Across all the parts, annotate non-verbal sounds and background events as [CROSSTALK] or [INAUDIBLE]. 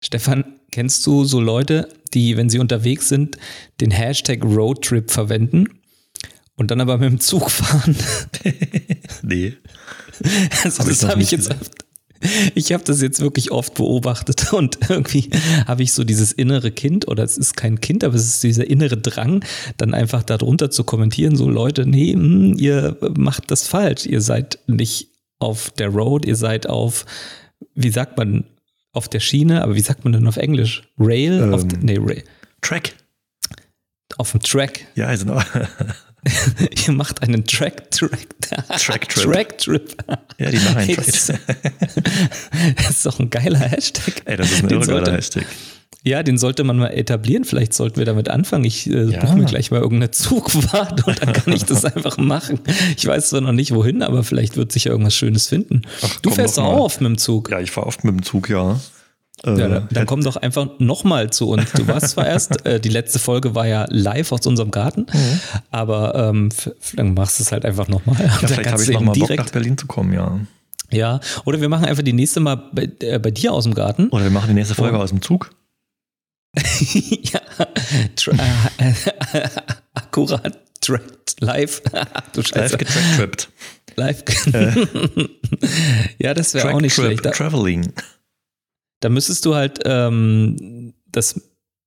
Stefan, kennst du so Leute, die, wenn sie unterwegs sind, den Hashtag Roadtrip verwenden und dann aber mit dem Zug fahren? [LAUGHS] nee. Also das habe ich jetzt oft, ich habe das jetzt wirklich oft beobachtet [LAUGHS] und irgendwie habe ich so dieses innere Kind oder es ist kein Kind, aber es ist dieser innere Drang, dann einfach darunter zu kommentieren, so Leute, nee, mh, ihr macht das falsch, ihr seid nicht auf der Road, ihr seid auf, wie sagt man, auf der Schiene, aber wie sagt man denn auf Englisch? Rail? Ähm, auf, nee, Rail. Track. Auf dem Track. [LAUGHS] Ja, also noch. Ihr macht einen Track Track Track Trip. Track Trip. Ja, die machen einen Hey, Track. das, [LAUGHS] das ist doch ein geiler Hashtag. Ey, das ist ein Den irre geiler sollte- Hashtag. Ja, den sollte man mal etablieren. Vielleicht sollten wir damit anfangen. Ich äh, Ja. buche mir gleich mal irgendeine [LAUGHS] Zugfahrt und dann kann ich das einfach machen. Ich weiß zwar noch nicht wohin, aber vielleicht wird sich ja irgendwas Schönes finden. Ach, du fährst auch oft mit dem Zug. Ja, ich fahre oft mit dem Zug, ja. Äh, Ja, dann, dann komm doch einfach nochmal zu uns. Du warst zwar [LAUGHS] erst, äh, die letzte Folge war ja live aus unserem Garten, aber ähm, dann machst du es halt einfach nochmal. Mhm. ja, vielleicht habe ich noch mal [LAUGHS] Bock, nach Berlin zu kommen, ja. Ja, oder wir machen einfach die nächste Mal bei, äh, bei dir aus dem Garten. Oder wir machen die nächste Folge Oh. aus dem Zug. [LAUGHS] ja, äh, [LAUGHS] akkurat, tracked, live. [LAUGHS] du Live Scheiße. getracktrippt. Live. ja, das wäre auch nicht Trip, schlecht. Da, Traveling. da müsstest du halt ähm, das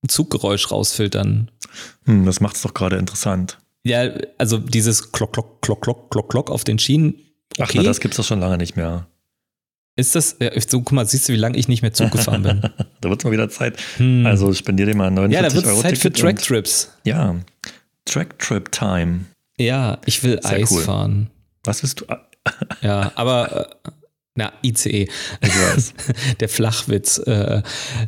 Zuggeräusch rausfiltern. Hm, das macht's doch gerade interessant. Ja, also dieses Klock, Klock, Klock, Klock, Klock, Klock auf den Schienen. Ach, Okay. na, das gibt's doch schon lange nicht mehr. Ist das, so, guck mal, siehst du, wie lange ich nicht mehr Zug gefahren bin. [LAUGHS] Da wird's mal wieder Zeit. Hm. Also spendier dir mal 49 ja, da wird es Euro Zeit für Ticket und- Tracktrips. Ja, Tracktrip Time. Ja, ich will Sehr Eis cool. fahren. Was willst du? Ja, aber äh, na, ICE. Ich weiß. [LAUGHS] Der Flachwitz. Äh,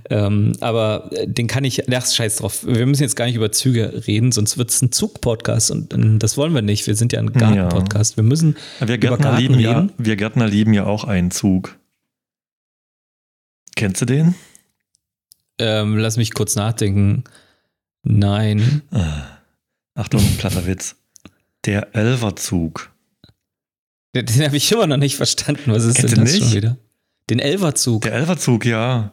ähm, aber äh, den kann ich, ach, scheiß drauf. Wir müssen jetzt gar nicht über Züge reden, sonst wird es ein Zug-Podcast und äh, das wollen wir nicht. Wir sind ja ein Garten-Podcast. Wir müssen Wir über Gärtner, Garten lieben ja, reden. wir Gärtner lieben ja auch einen Zug. Kennst du den? Ähm, lass mich kurz nachdenken. Nein. Ah, Achtung, platter Witz. Der Elverzug. Den, den habe ich immer noch nicht verstanden. Was ist Kennst denn das schon nicht? wieder? Den Elverzug. Der Elverzug, ja.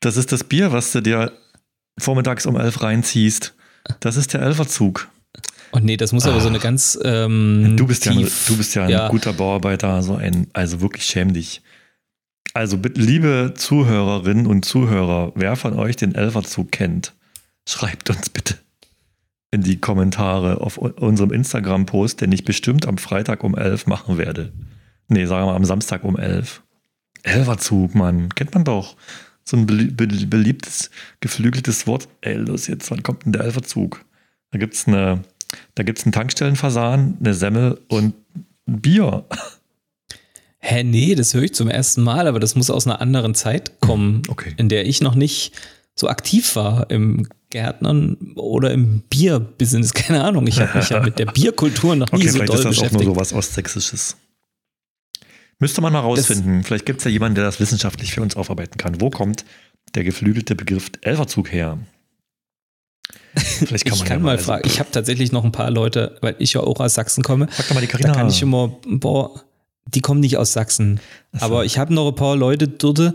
Das ist das Bier, was du dir vormittags um elf reinziehst. Das ist der Elverzug. Oh nee, das muss aber so eine Ach. ganz ähm, Du bist ja, ein- tief, du bist ja ein ja. guter Bauarbeiter, so ein, also wirklich schäm dich. Also bitte, liebe Zuhörerinnen und Zuhörer, wer von euch den Elverzug kennt, schreibt uns bitte in die Kommentare auf unserem Instagram-Post, den ich bestimmt am Freitag um 11 machen werde. Nee, sagen wir mal am Samstag um 11. Elverzug, Mann, kennt man doch. So ein belie- be- beliebtes, geflügeltes Wort. Ey, los jetzt, wann kommt denn der Elverzug? Da gibt's eine, da gibt's einen Tankstellenfasan, eine Semmel und ein Bier. Hä, nee, das höre ich zum ersten Mal, aber das muss aus einer anderen Zeit kommen, Okay. in der ich noch nicht so aktiv war im Gärtnern oder im Bierbusiness. [LAUGHS] Keine Ahnung. Ich habe mich ja mit der [LAUGHS] Bierkultur noch nie Okay, so vielleicht doll ist das auch nur beschäftigt. sowas Ostsächsisches. Müsste man mal rausfinden. vielleicht gibt es ja jemanden, der das wissenschaftlich für uns aufarbeiten kann. Wo kommt der geflügelte Begriff Elverzug her? Vielleicht kann ich man kann ja mal also- fragen. Ich habe tatsächlich noch ein paar Leute, weil ich ja auch aus Sachsen komme. Frag doch mal die Da Carina. kann ich immer, boah, die kommen nicht aus Sachsen. Ach so. Aber ich habe noch ein paar Leute dort,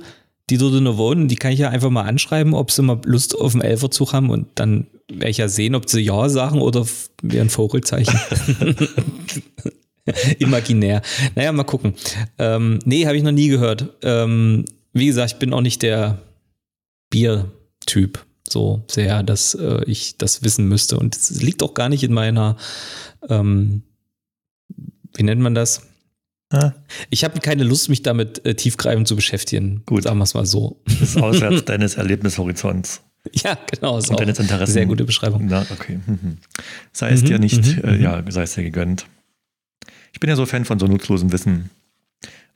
die dort nur wohnen. Die kann ich ja einfach mal anschreiben, ob sie mal Lust auf einen Elferzug haben und dann werde ich ja sehen, ob sie Ja sagen oder mir ein Vogelzeichen. [LAUGHS] Imaginär. Naja, mal gucken. Ähm, nee, habe ich noch nie gehört. Ähm, wie gesagt, ich bin auch nicht der Biertyp so sehr, dass äh, ich das wissen müsste. Und es liegt auch gar nicht in meiner, ähm, wie nennt man das? Ich habe keine Lust, mich damit äh, tiefgreifend zu beschäftigen. Gut. Sagen wir es mal so. das ist auswärts [LAUGHS] deines Erlebnishorizonts Ja, genau. Ist und deines eine Interessen. sehr gute Beschreibung. Na, okay. Mhm. Sei es Mhm, dir nicht, mhm, äh, mhm. ja, sei es dir gegönnt. Ich bin ja so Fan von so nutzlosem Wissen.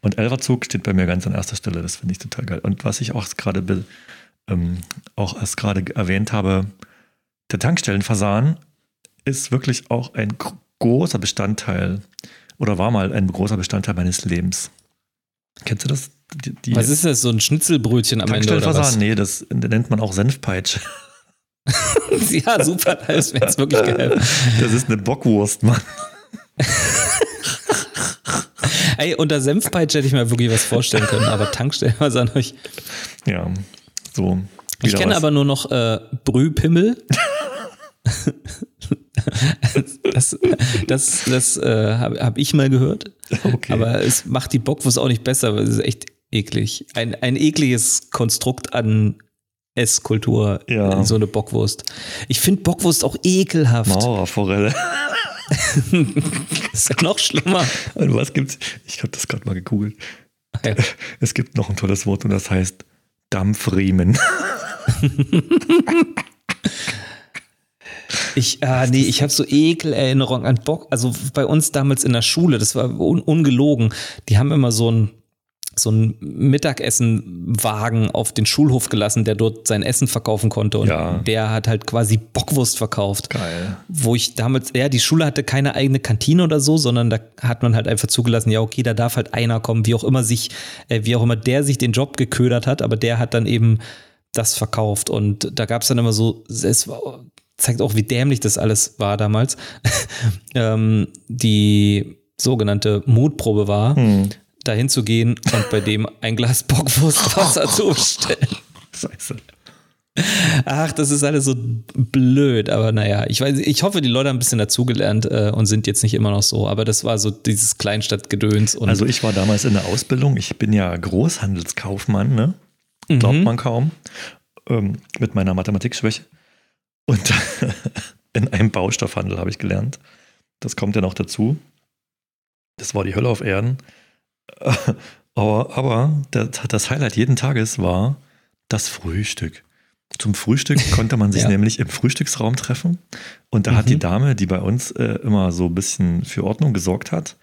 Und Elverzug steht bei mir ganz an erster Stelle. Das finde ich total geil. Und was ich auch gerade ähm, auch erst gerade erwähnt habe, der Tankstellenfasan ist wirklich auch ein gr- großer Bestandteil oder war mal ein großer Bestandteil meines Lebens. Kennst du das? Die, die Was ist das? So ein Schnitzelbrötchen am Ende oder was? Nee, das nennt man auch Senfpeitsche. [LAUGHS] [LAUGHS] ja, super. Das wäre jetzt wirklich geil. Das ist eine Bockwurst, Mann. [LAUGHS] Ey, unter Senfpeitsche hätte ich mir wirklich was vorstellen können, aber Tankstellen was an euch. Ja, so. Ich kenne aber nur noch äh, Brühpimmel. [LAUGHS] das das, das äh, habe hab ich mal gehört. Okay. Aber es macht die Bockwurst auch nicht besser, weil es ist echt eklig. Ein, ein ekliges Konstrukt an Esskultur, ja. so eine Bockwurst. Ich finde Bockwurst auch ekelhaft. Mauerforelle. das [LAUGHS] ist ja noch schlimmer. Und was gibt's? Ich habe das gerade mal gegoogelt. Ja. Es gibt noch ein tolles Wort und das heißt Dampfriemen. [LAUGHS] Ich, ah, nee, ich habe so Ekelerinnerungen an Bock. Also bei uns damals in der Schule, das war un ungelogen. Die haben immer so ein so ein Mittagessenwagen auf den Schulhof gelassen, der dort sein Essen verkaufen konnte. Und ja. der hat halt quasi Bockwurst verkauft. Geil. Wo ich damals, ja, die Schule hatte keine eigene Kantine oder so, sondern da hat man halt einfach zugelassen, ja, okay, da darf halt einer kommen, wie auch immer sich, äh, wie auch immer der sich den Job geködert hat, aber der hat dann eben das verkauft. Und da gab es dann immer so, es war, zeigt auch, wie dämlich das alles war damals. [LAUGHS] ähm, die sogenannte Mutprobe war. Hm dahin zu gehen und bei dem ein Glas Bockwurstwasser [LAUGHS] zu bestellen. Scheiße. Ach, das ist alles so blöd, aber naja, ich weiß, ich hoffe, die Leute haben ein bisschen dazugelernt äh, und sind jetzt nicht immer noch so, aber das war so dieses Kleinstadtgedöns. also ich war damals in der Ausbildung, ich bin ja Großhandelskaufmann, ne? Glaubt mhm. man kaum, ähm, mit meiner Mathematikschwäche. Und [LAUGHS] in einem Baustoffhandel habe ich gelernt. Das kommt ja noch dazu. Das war die Hölle auf Erden. [LAUGHS] Aber, aber das Highlight jeden Tages war das Frühstück. Zum Frühstück [LAUGHS] konnte man sich ja. nämlich im Frühstücksraum treffen. Und da mhm. hat die mhm. Dame, die bei uns äh, immer so ein bisschen für Ordnung gesorgt hat,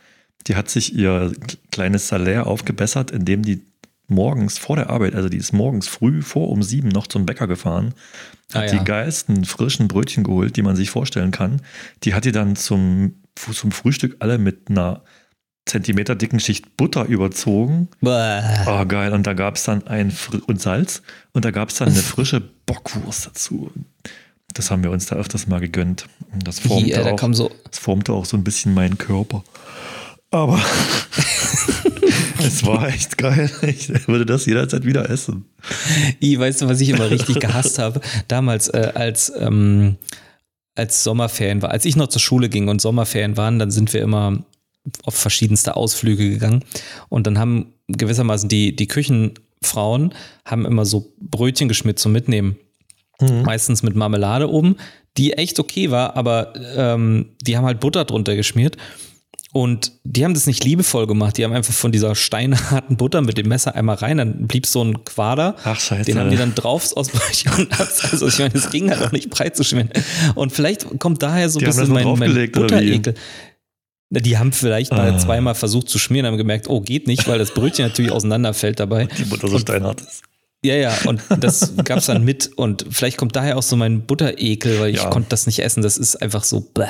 die hat sich ihr kleines Salär aufgebessert, indem die morgens vor der Arbeit, also die ist morgens früh vor um sieben noch zum Bäcker gefahren, hat ah, ja. die geilsten frischen Brötchen geholt, die man sich vorstellen kann. Die hat die dann zum, zum Frühstück alle mit einer Zentimeter dicken Schicht Butter überzogen. Oh, geil. Und da gab es dann ein Fr und Salz und da gab es dann eine [LAUGHS] frische Bockwurst dazu. Das haben wir uns da öfters mal gegönnt. Das formte, Hier, auch, so das formte auch so ein bisschen meinen Körper. Aber [LAUGHS] es war echt geil. Ich würde das jederzeit wieder essen. I, weißt du, was ich immer richtig gehasst habe? Damals, äh, als, ähm, als Sommerferien war, als ich noch zur Schule ging und Sommerferien waren, dann sind wir immer auf verschiedenste Ausflüge gegangen. Und dann haben gewissermaßen die, die Küchenfrauen haben immer so Brötchen geschmiert zum Mitnehmen. Mhm. Meistens mit Marmelade oben, die echt okay war, aber ähm, die haben halt Butter drunter geschmiert. Und die haben das nicht liebevoll gemacht. Die haben einfach von dieser steinharten Butter mit dem Messer einmal rein, dann blieb so ein Quader. Ach, scheiße. Den haben die dann drauf aus. [LAUGHS] Also ich meine, das ging halt auch nicht breit zu schmieren. Und vielleicht kommt daher so ein bisschen mein, mein Butterekel. Die haben vielleicht mal ah. zweimal versucht zu schmieren, haben gemerkt, oh, geht nicht, weil das Brötchen natürlich auseinanderfällt dabei. Die Butter so steinhart ist. Ja, ja, und das gab es dann mit. Und vielleicht kommt daher auch so mein Butterekel, weil ich ja. konnte das nicht essen. Das ist einfach so. Bläh.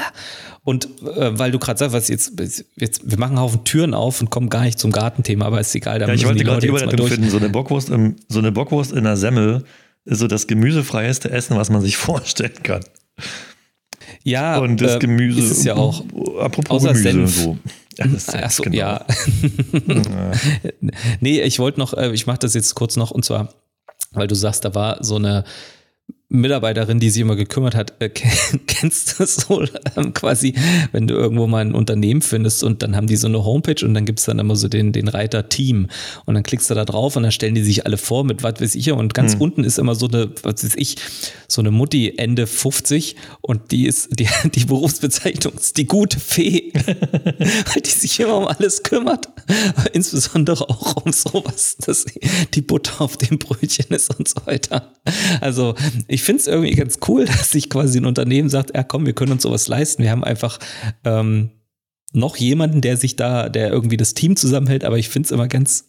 Und äh, weil du gerade sagst, was jetzt, jetzt, wir machen einen Haufen Türen auf und kommen gar nicht zum Gartenthema, aber ist egal. Da ja, ich wollte gerade die Überleitung finden. So eine, Bockwurst im, so eine Bockwurst in einer Semmel ist so das gemüsefreieste Essen, was man sich [LAUGHS] vorstellen kann. Ja, und das äh, Gemüse. Ist es ja auch. Apropos Außer Gemüse. Senf. So. Ja, das [LAUGHS] Ach so, genau. ja. [LAUGHS] nee, ich wollte noch, äh, ich mache das jetzt kurz noch und zwar, weil du sagst, da war so eine Mitarbeiterin, die sich immer gekümmert hat, äh, [LAUGHS] kennst du so ähm, quasi, wenn du irgendwo mal ein Unternehmen findest und dann haben die so eine Homepage und dann gibt es dann immer so den, den Reiter Team und dann klickst du da drauf und dann stellen die sich alle vor mit was weiß ich und ganz hm. unten ist immer so eine, was weiß ich, so eine Mutti Ende 50 und die ist, die, [LAUGHS] die Berufsbezeichnung ist die gute Fee, [LAUGHS] weil die sich immer um alles kümmert, insbesondere auch um sowas, dass die Butter auf dem Brötchen ist und so weiter. Also ich finde es irgendwie ganz cool, [LAUGHS] dass sich quasi ein Unternehmen sagt, ja komm, wir können uns sowas leisten. Wir haben einfach ähm, noch jemanden, der sich da, der irgendwie das Team zusammenhält, aber ich finde es immer ganz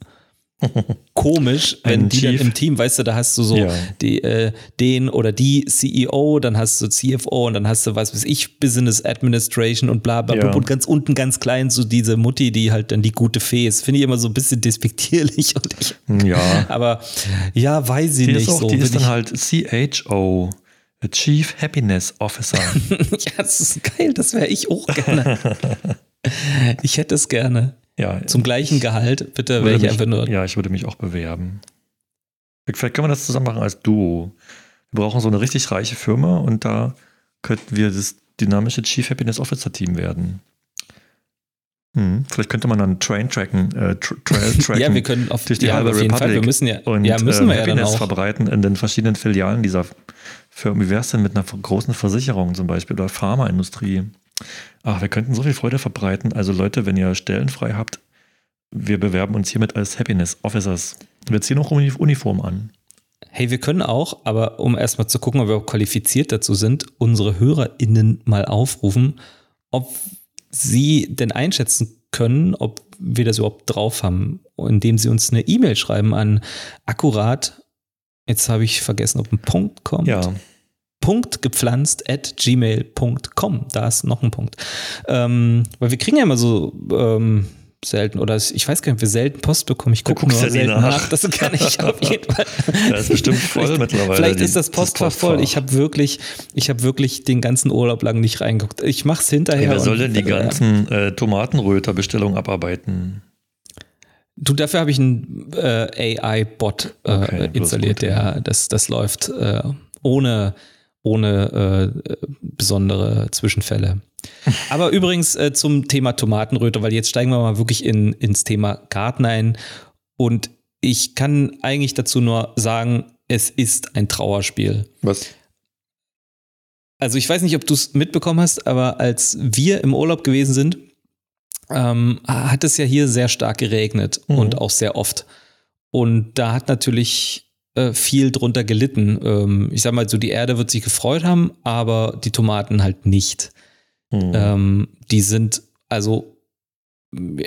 komisch, wenn die Chief. dann im Team, weißt du, da hast du so ja. die, äh, den oder die CEO, dann hast du CFO und dann hast du, was weiß ich, Business Administration und bla bla bla. Ja. Und ganz unten, ganz klein, so diese Mutti, die halt dann die gute Fee ist. Finde ich immer so ein bisschen despektierlich. [LAUGHS] Und ich, ja. Aber ja, weiß ich die nicht. Ist auch, so, die ist dann halt CHO. Chief Happiness Officer. [LAUGHS] ja, das ist geil, das wäre ich auch gerne. [LAUGHS] ich hätte es gerne. Ja, Zum gleichen Gehalt, bitte wäre ich einfach nur. Ja, ich würde mich auch bewerben. Vielleicht können wir das zusammen machen als Duo. Wir brauchen so eine richtig reiche Firma und da könnten wir das dynamische Chief Happiness Officer Team werden. Hm, vielleicht könnte man dann Train tracken, äh, Trail [LAUGHS] tracken. ja, wir können auf, durch die ja, halbe auf jeden Fall. Wir müssen ja, und ja, müssen ähm, wir ja dann Happiness auch. verbreiten in den verschiedenen Filialen dieser Firmen. Wie wäre es denn mit einer großen Versicherung zum Beispiel oder Pharmaindustrie? Ach, wir könnten so viel Freude verbreiten. Also Leute, wenn ihr Stellen frei habt, wir bewerben uns hiermit als Happiness Officers. Wir ziehen auch Uni- Uniform an. Hey, wir können auch, aber um erstmal zu gucken, ob wir auch qualifiziert dazu sind, unsere HörerInnen mal aufrufen, ob sie denn einschätzen können, ob wir das überhaupt drauf haben, indem sie uns eine E-Mail schreiben an akkurat, jetzt habe ich vergessen, ob ein Punkt kommt. Ja, Punkt gepflanzt at gmail.com. Da ist noch ein Punkt. Ähm, weil wir kriegen ja immer so ähm, selten, oder ich weiß gar nicht, ob wir selten Post bekommen. Ich gucke nur ja selten nach. nach. Das kann ich [LAUGHS] auf jeden Fall. da ist bestimmt voll mittlerweile. Vielleicht die- ist das Postfach voll. Ich habe wirklich, ich habe wirklich den ganzen Urlaub lang nicht reingeguckt. Ich mache es hinterher. Hey, wer soll denn die äh, ganzen äh, Tomatenröter-Bestellungen abarbeiten? Du, dafür habe ich einen äh, AI-Bot äh, Okay, installiert, der das, das läuft äh, ohne, ohne äh, besondere Zwischenfälle. Aber übrigens äh, zum Thema Tomatenröte, weil jetzt steigen wir mal wirklich in, ins Thema Garten ein. Und ich kann eigentlich dazu nur sagen, es ist ein Trauerspiel. Was? Also ich weiß nicht, ob du es mitbekommen hast, aber als wir im Urlaub gewesen sind, ähm, hat es ja hier sehr stark geregnet Mhm. und auch sehr oft. Und da hat natürlich äh, viel drunter gelitten. Ähm, ich sag mal so, die Erde wird sich gefreut haben, aber die Tomaten halt nicht. Hm. Ähm, die sind, also,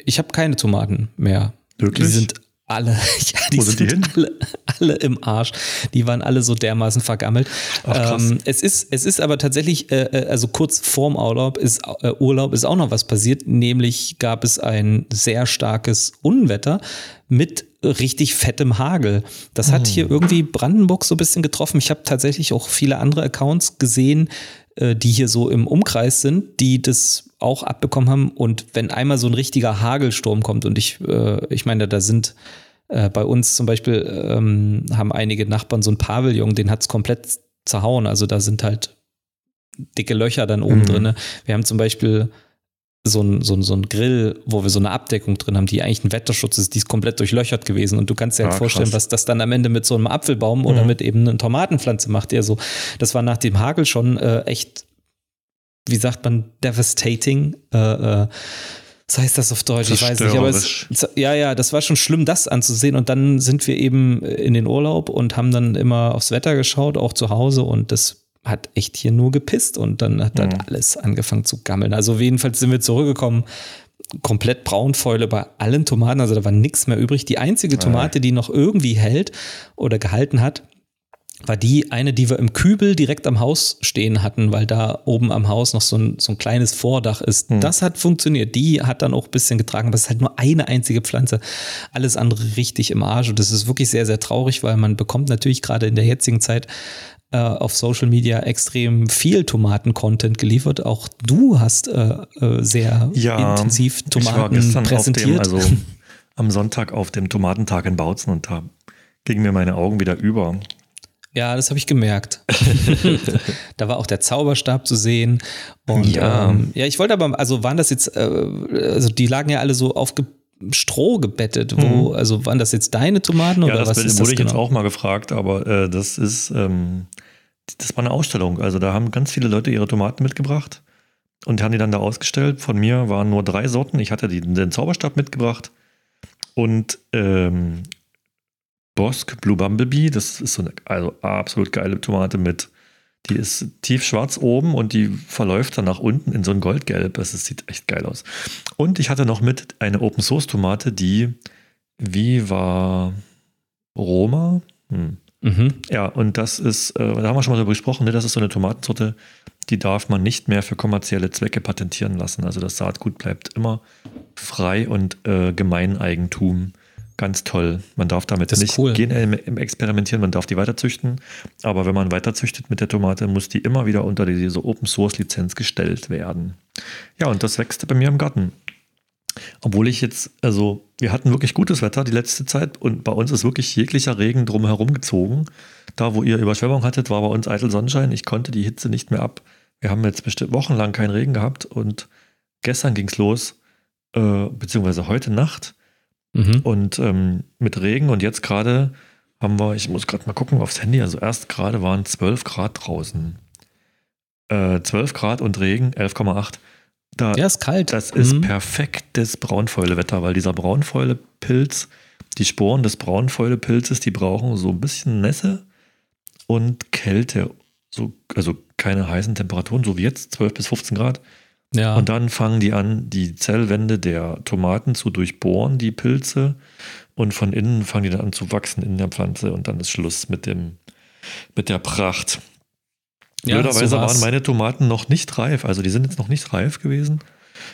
ich habe keine Tomaten mehr. Wirklich? Die sind alle, [LAUGHS] ja, die Wo sind die hin? alle, alle im Arsch. Die waren alle so dermaßen vergammelt. Ach. Ähm, es, ist, es ist aber tatsächlich, äh, äh, also kurz vorm Urlaub ist, äh, Urlaub ist auch noch was passiert, nämlich gab es ein sehr starkes Unwetter mit richtig fettem Hagel. Das hat hier irgendwie Brandenburg so ein bisschen getroffen. Ich habe tatsächlich auch viele andere Accounts gesehen, äh, die hier so im Umkreis sind, die das auch abbekommen haben. Und wenn einmal so ein richtiger Hagelsturm kommt und ich, äh, ich meine, da sind äh, bei uns zum Beispiel ähm, haben einige Nachbarn so ein Pavillon, den hat's komplett zerhauen. Also da sind halt dicke Löcher dann oben Mhm. drin. Wir haben zum Beispiel so ein, so, ein, so ein Grill, wo wir so eine Abdeckung drin haben, die eigentlich ein Wetterschutz ist, die ist komplett durchlöchert gewesen. Und du kannst dir halt Ah, vorstellen, krass. was das dann am Ende mit so einem Apfelbaum oder Mhm. mit eben einer Tomatenpflanze macht. Ja, so, das war nach dem Hagel schon äh, echt, wie sagt man, devastating. Äh, äh, was heißt das auf Deutsch? Ich weiß nicht, aber es, ja, ja, das war schon schlimm, das anzusehen. Und dann sind wir eben in den Urlaub und haben dann immer aufs Wetter geschaut, auch zu Hause. Und das hat echt hier nur gepisst und dann hat halt Mhm. alles angefangen zu gammeln. Also jedenfalls sind wir zurückgekommen, komplett Braunfäule bei allen Tomaten, also da war nichts mehr übrig. Die einzige Tomate, die noch irgendwie hält oder gehalten hat, war die eine, die wir im Kübel direkt am Haus stehen hatten, weil da oben am Haus noch so ein, so ein kleines Vordach ist. Hm. Das hat funktioniert. Die hat dann auch ein bisschen getragen, aber es ist halt nur eine einzige Pflanze. Alles andere richtig im Arsch. Und das ist wirklich sehr, sehr traurig, weil man bekommt natürlich gerade in der jetzigen Zeit äh, auf Social Media extrem viel Tomaten-Content geliefert. Auch du hast äh, äh, sehr ja, intensiv ich war Tomaten präsentiert. dem, also [LAUGHS] am Sonntag auf dem Tomatentag in Bautzen und da gingen mir meine Augen wieder über. Ja, das habe ich gemerkt. [LAUGHS] da war auch der Zauberstab zu sehen. Und Ja. ähm, ja ich wollte aber, also waren das jetzt, äh, also die lagen ja alle so auf Ge Stroh gebettet. Wo, Also waren das jetzt deine Tomaten Mhm. Ja, oder das was wurde ist ich das jetzt genau? auch mal gefragt, aber äh, das ist, ähm, das war eine Ausstellung. Also da haben ganz viele Leute ihre Tomaten mitgebracht und haben die dann da ausgestellt. Von mir waren nur drei Sorten. Ich hatte die, den Zauberstab mitgebracht und ähm, Bosk Blue Bumblebee. Das ist so eine also absolut geile Tomate mit. Die ist tiefschwarz oben und die verläuft dann nach unten in so ein Goldgelb. Das ist, sieht echt geil aus. Und ich hatte noch mit eine Open Source Tomate, die Viva Roma. Hm. Mhm. Ja, und das ist, äh, da haben wir schon mal darüber gesprochen, ne? das ist so eine Tomatensorte, die darf man nicht mehr für kommerzielle Zwecke patentieren lassen. Also das Saatgut bleibt immer frei und äh, Gemeineigentum. Ganz toll. Man darf damit nicht cool. gen experimentieren, man darf die weiterzüchten. Aber wenn man weiterzüchtet mit der Tomate, muss die immer wieder unter diese Open Source Lizenz gestellt werden. Ja, und das wächst bei mir im Garten. Obwohl ich jetzt, also wir hatten wirklich gutes Wetter die letzte Zeit und bei uns ist wirklich jeglicher Regen drumherum gezogen. Da, wo ihr Überschwemmung hattet, war bei uns eitel Sonnenschein. Ich konnte die Hitze nicht mehr ab. Wir haben jetzt bestimmt wochenlang keinen Regen gehabt und gestern ging es los, äh, beziehungsweise heute Nacht mhm. und ähm, mit Regen und jetzt gerade haben wir, ich muss gerade mal gucken aufs Handy, also erst gerade waren 12 Grad draußen. Äh, 12 Grad und Regen, 11,8. Da, ja, ist kalt. Das ist mhm. perfektes Braunfäulewetter, weil dieser Braunfäulepilz, die Sporen des Braunfäulepilzes, die brauchen so ein bisschen Nässe und Kälte. So, also keine heißen Temperaturen, so wie jetzt, 12 bis 15 Grad. Ja. Und dann fangen die an, die Zellwände der Tomaten zu durchbohren, die Pilze. Und von innen fangen die dann an zu wachsen in der Pflanze. Und dann ist Schluss mit, dem, mit der Pracht. Ja, Blöderweise so waren meine Tomaten noch nicht reif. Also die sind jetzt noch nicht reif gewesen.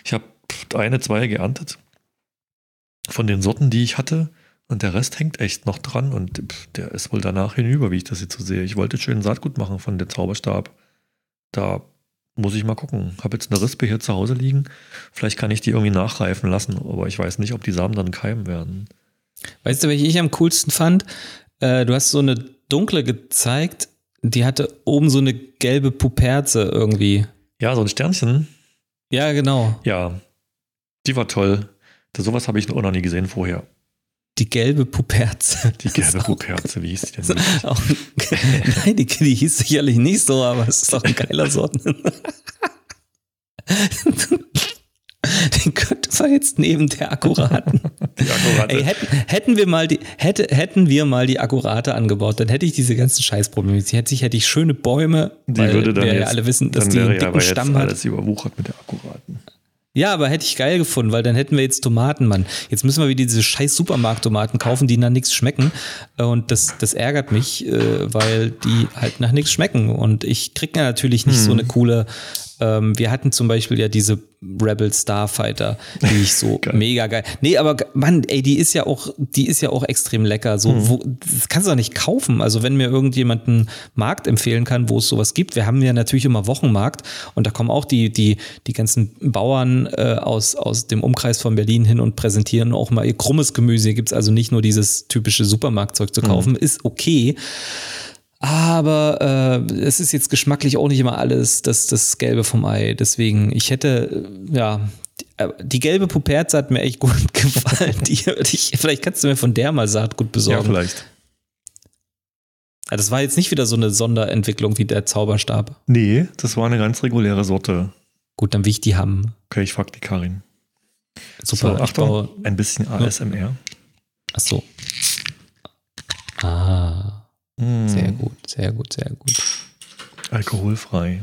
Ich habe eine, zwei geerntet von den Sorten, die ich hatte. Und der Rest hängt echt noch dran. Und der ist wohl danach hinüber, wie ich das jetzt so sehe. Ich wollte schön Saatgut machen von dem Zauberstab. Da muss ich mal gucken. Habe jetzt eine Rispe hier zu Hause liegen. Vielleicht kann ich die irgendwie nachreifen lassen. Aber ich weiß nicht, ob die Samen dann keimen werden. Weißt du, welche ich am coolsten fand? Äh, du hast so eine dunkle gezeigt die hatte oben so eine gelbe Puperze irgendwie. Ja, so ein Sternchen. Ja, genau. Ja, die war toll. Sowas habe ich noch nie gesehen vorher. Die gelbe Puperze. Die gelbe Puperze, wie hieß die denn? Auch, [LAUGHS] nein, die, die hieß sicherlich nicht so, aber es ist doch ein geiler Sorten. [LAUGHS] Den könnte man jetzt neben der Akkuraten. Die Akkurate. Ey, hätten, hätten, wir mal die, hätte, hätten wir mal die Akkurate angebaut, dann hätte ich diese ganzen Scheißprobleme. Hätte ich, hätte ich schöne Bäume, die weil würde dann wir jetzt, ja alle wissen, dass die einen dicken Stamm hat. alles überwuchert mit der Akkuraten. Ja, aber hätte ich geil gefunden, weil dann hätten wir jetzt Tomaten, Mann. Jetzt müssen wir wieder diese scheiß Supermarkttomaten kaufen, die nach nichts schmecken. Und das, das ärgert mich, äh, weil die halt nach nichts schmecken. Und ich kriege ja natürlich nicht hm. so eine coole ähm, wir hatten zum Beispiel ja diese Rebel Starfighter, die ich so [LAUGHS] geil. mega geil. Nee, aber Mann, ey, die ist ja auch, die ist ja auch extrem lecker. So, mhm. wo, das kannst du doch nicht kaufen. Also wenn mir irgendjemand einen Markt empfehlen kann, wo es sowas gibt, wir haben ja natürlich immer Wochenmarkt und da kommen auch die, die, die ganzen Bauern äh, aus, aus dem Umkreis von Berlin hin und präsentieren auch mal ihr krummes Gemüse. Hier gibt es also nicht nur dieses typische Supermarktzeug zu kaufen, mhm. ist okay. Aber äh, es ist jetzt geschmacklich auch nicht immer alles das, das Gelbe vom Ei. Deswegen, ich hätte, äh, ja, äh, die gelbe Puperze hat mir echt [LAUGHS] gut gefallen. Die, ich, vielleicht kannst du mir von der mal Saatgut besorgen. Ja, vielleicht. Das war jetzt nicht wieder so eine Sonderentwicklung wie der Zauberstab. Nee, das war eine ganz reguläre Sorte. Gut, dann will ich die haben. Okay, ich frag die Karin. Super, so, Achtung, ein bisschen ASMR. Ach so. Ah. Mm. Sehr gut, sehr gut, sehr gut. Alkoholfrei.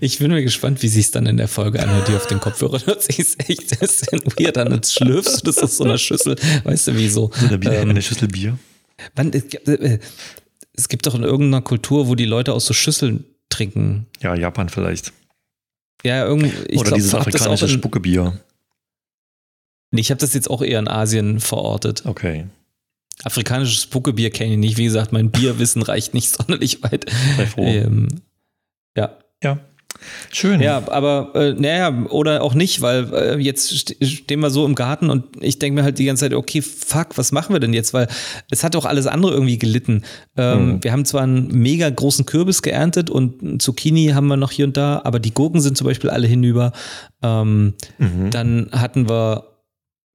Ich bin mir gespannt, wie sich es dann in der Folge anhört, die auf den Kopfhörer hört sich echt ein bisschen weird an. Jetzt schlürfst du das aus so einer Schüssel. Weißt du, wie so. Oder Bier, ähm, eine Schüssel Bier. Man, äh, es gibt doch in irgendeiner Kultur, wo die Leute aus so Schüsseln trinken. Ja, Japan vielleicht. Ja, irgendwie. Ich Oder glaub, dieses afrikanische Spuckebier. Ich habe das jetzt auch eher in Asien verortet. Okay. Afrikanisches Spuckebier kenne ich nicht. Wie gesagt, mein Bierwissen [LAUGHS] reicht nicht sonderlich weit. Sei froh. Ähm, ja. Ja. Schön. Ja, aber äh, naja, oder auch nicht, weil äh, jetzt stehen wir so im Garten und ich denke mir halt die ganze Zeit, okay, fuck, was machen wir denn jetzt? Weil es hat auch alles andere irgendwie gelitten. Ähm, mhm. Wir haben zwar einen mega großen Kürbis geerntet und Zucchini haben wir noch hier und da, aber die Gurken sind zum Beispiel alle hinüber. Ähm, mhm. Dann hatten wir,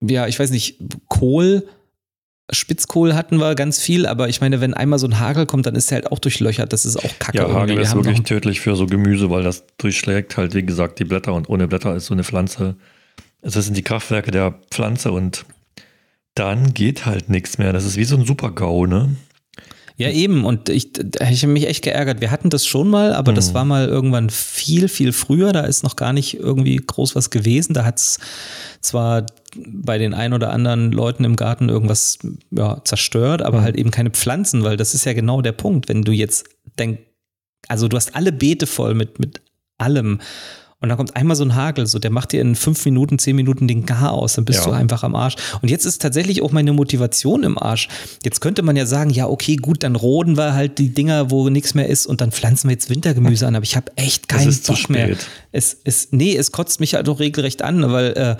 ja, ich weiß nicht, Kohl Spitzkohl hatten wir ganz viel, aber ich meine, wenn einmal so ein Hagel kommt, dann ist er halt auch durchlöchert. Das ist auch kacke. Ja, Hagel ist wirklich tödlich für so Gemüse, weil das durchschlägt halt, wie gesagt, die Blätter und ohne Blätter ist so eine Pflanze. Das sind die Kraftwerke der Pflanze und dann geht halt nichts mehr. Das ist wie so ein Super-GAU, ne? Ja, eben. Und ich, ich habe mich echt geärgert. Wir hatten das schon mal, aber mhm. das war mal irgendwann viel, viel früher. Da ist noch gar nicht irgendwie groß was gewesen. Da hat es zwar bei den ein oder anderen Leuten im Garten irgendwas ja, zerstört, aber mhm. halt eben keine Pflanzen, weil das ist ja genau der Punkt. Wenn du jetzt denkst, also du hast alle Beete voll mit, mit allem Und dann kommt einmal so ein Hagel, so der macht dir in fünf Minuten, zehn Minuten den Gar aus, dann bist ja. du einfach am Arsch. Und jetzt ist tatsächlich auch meine Motivation im Arsch. Jetzt könnte man ja sagen, ja, okay, gut, dann roden wir halt die Dinger, wo nichts mehr ist und dann pflanzen wir jetzt Wintergemüse an, aber ich habe echt keinen Bock mehr. Es, es, nee, es kotzt mich halt auch regelrecht an, weil äh,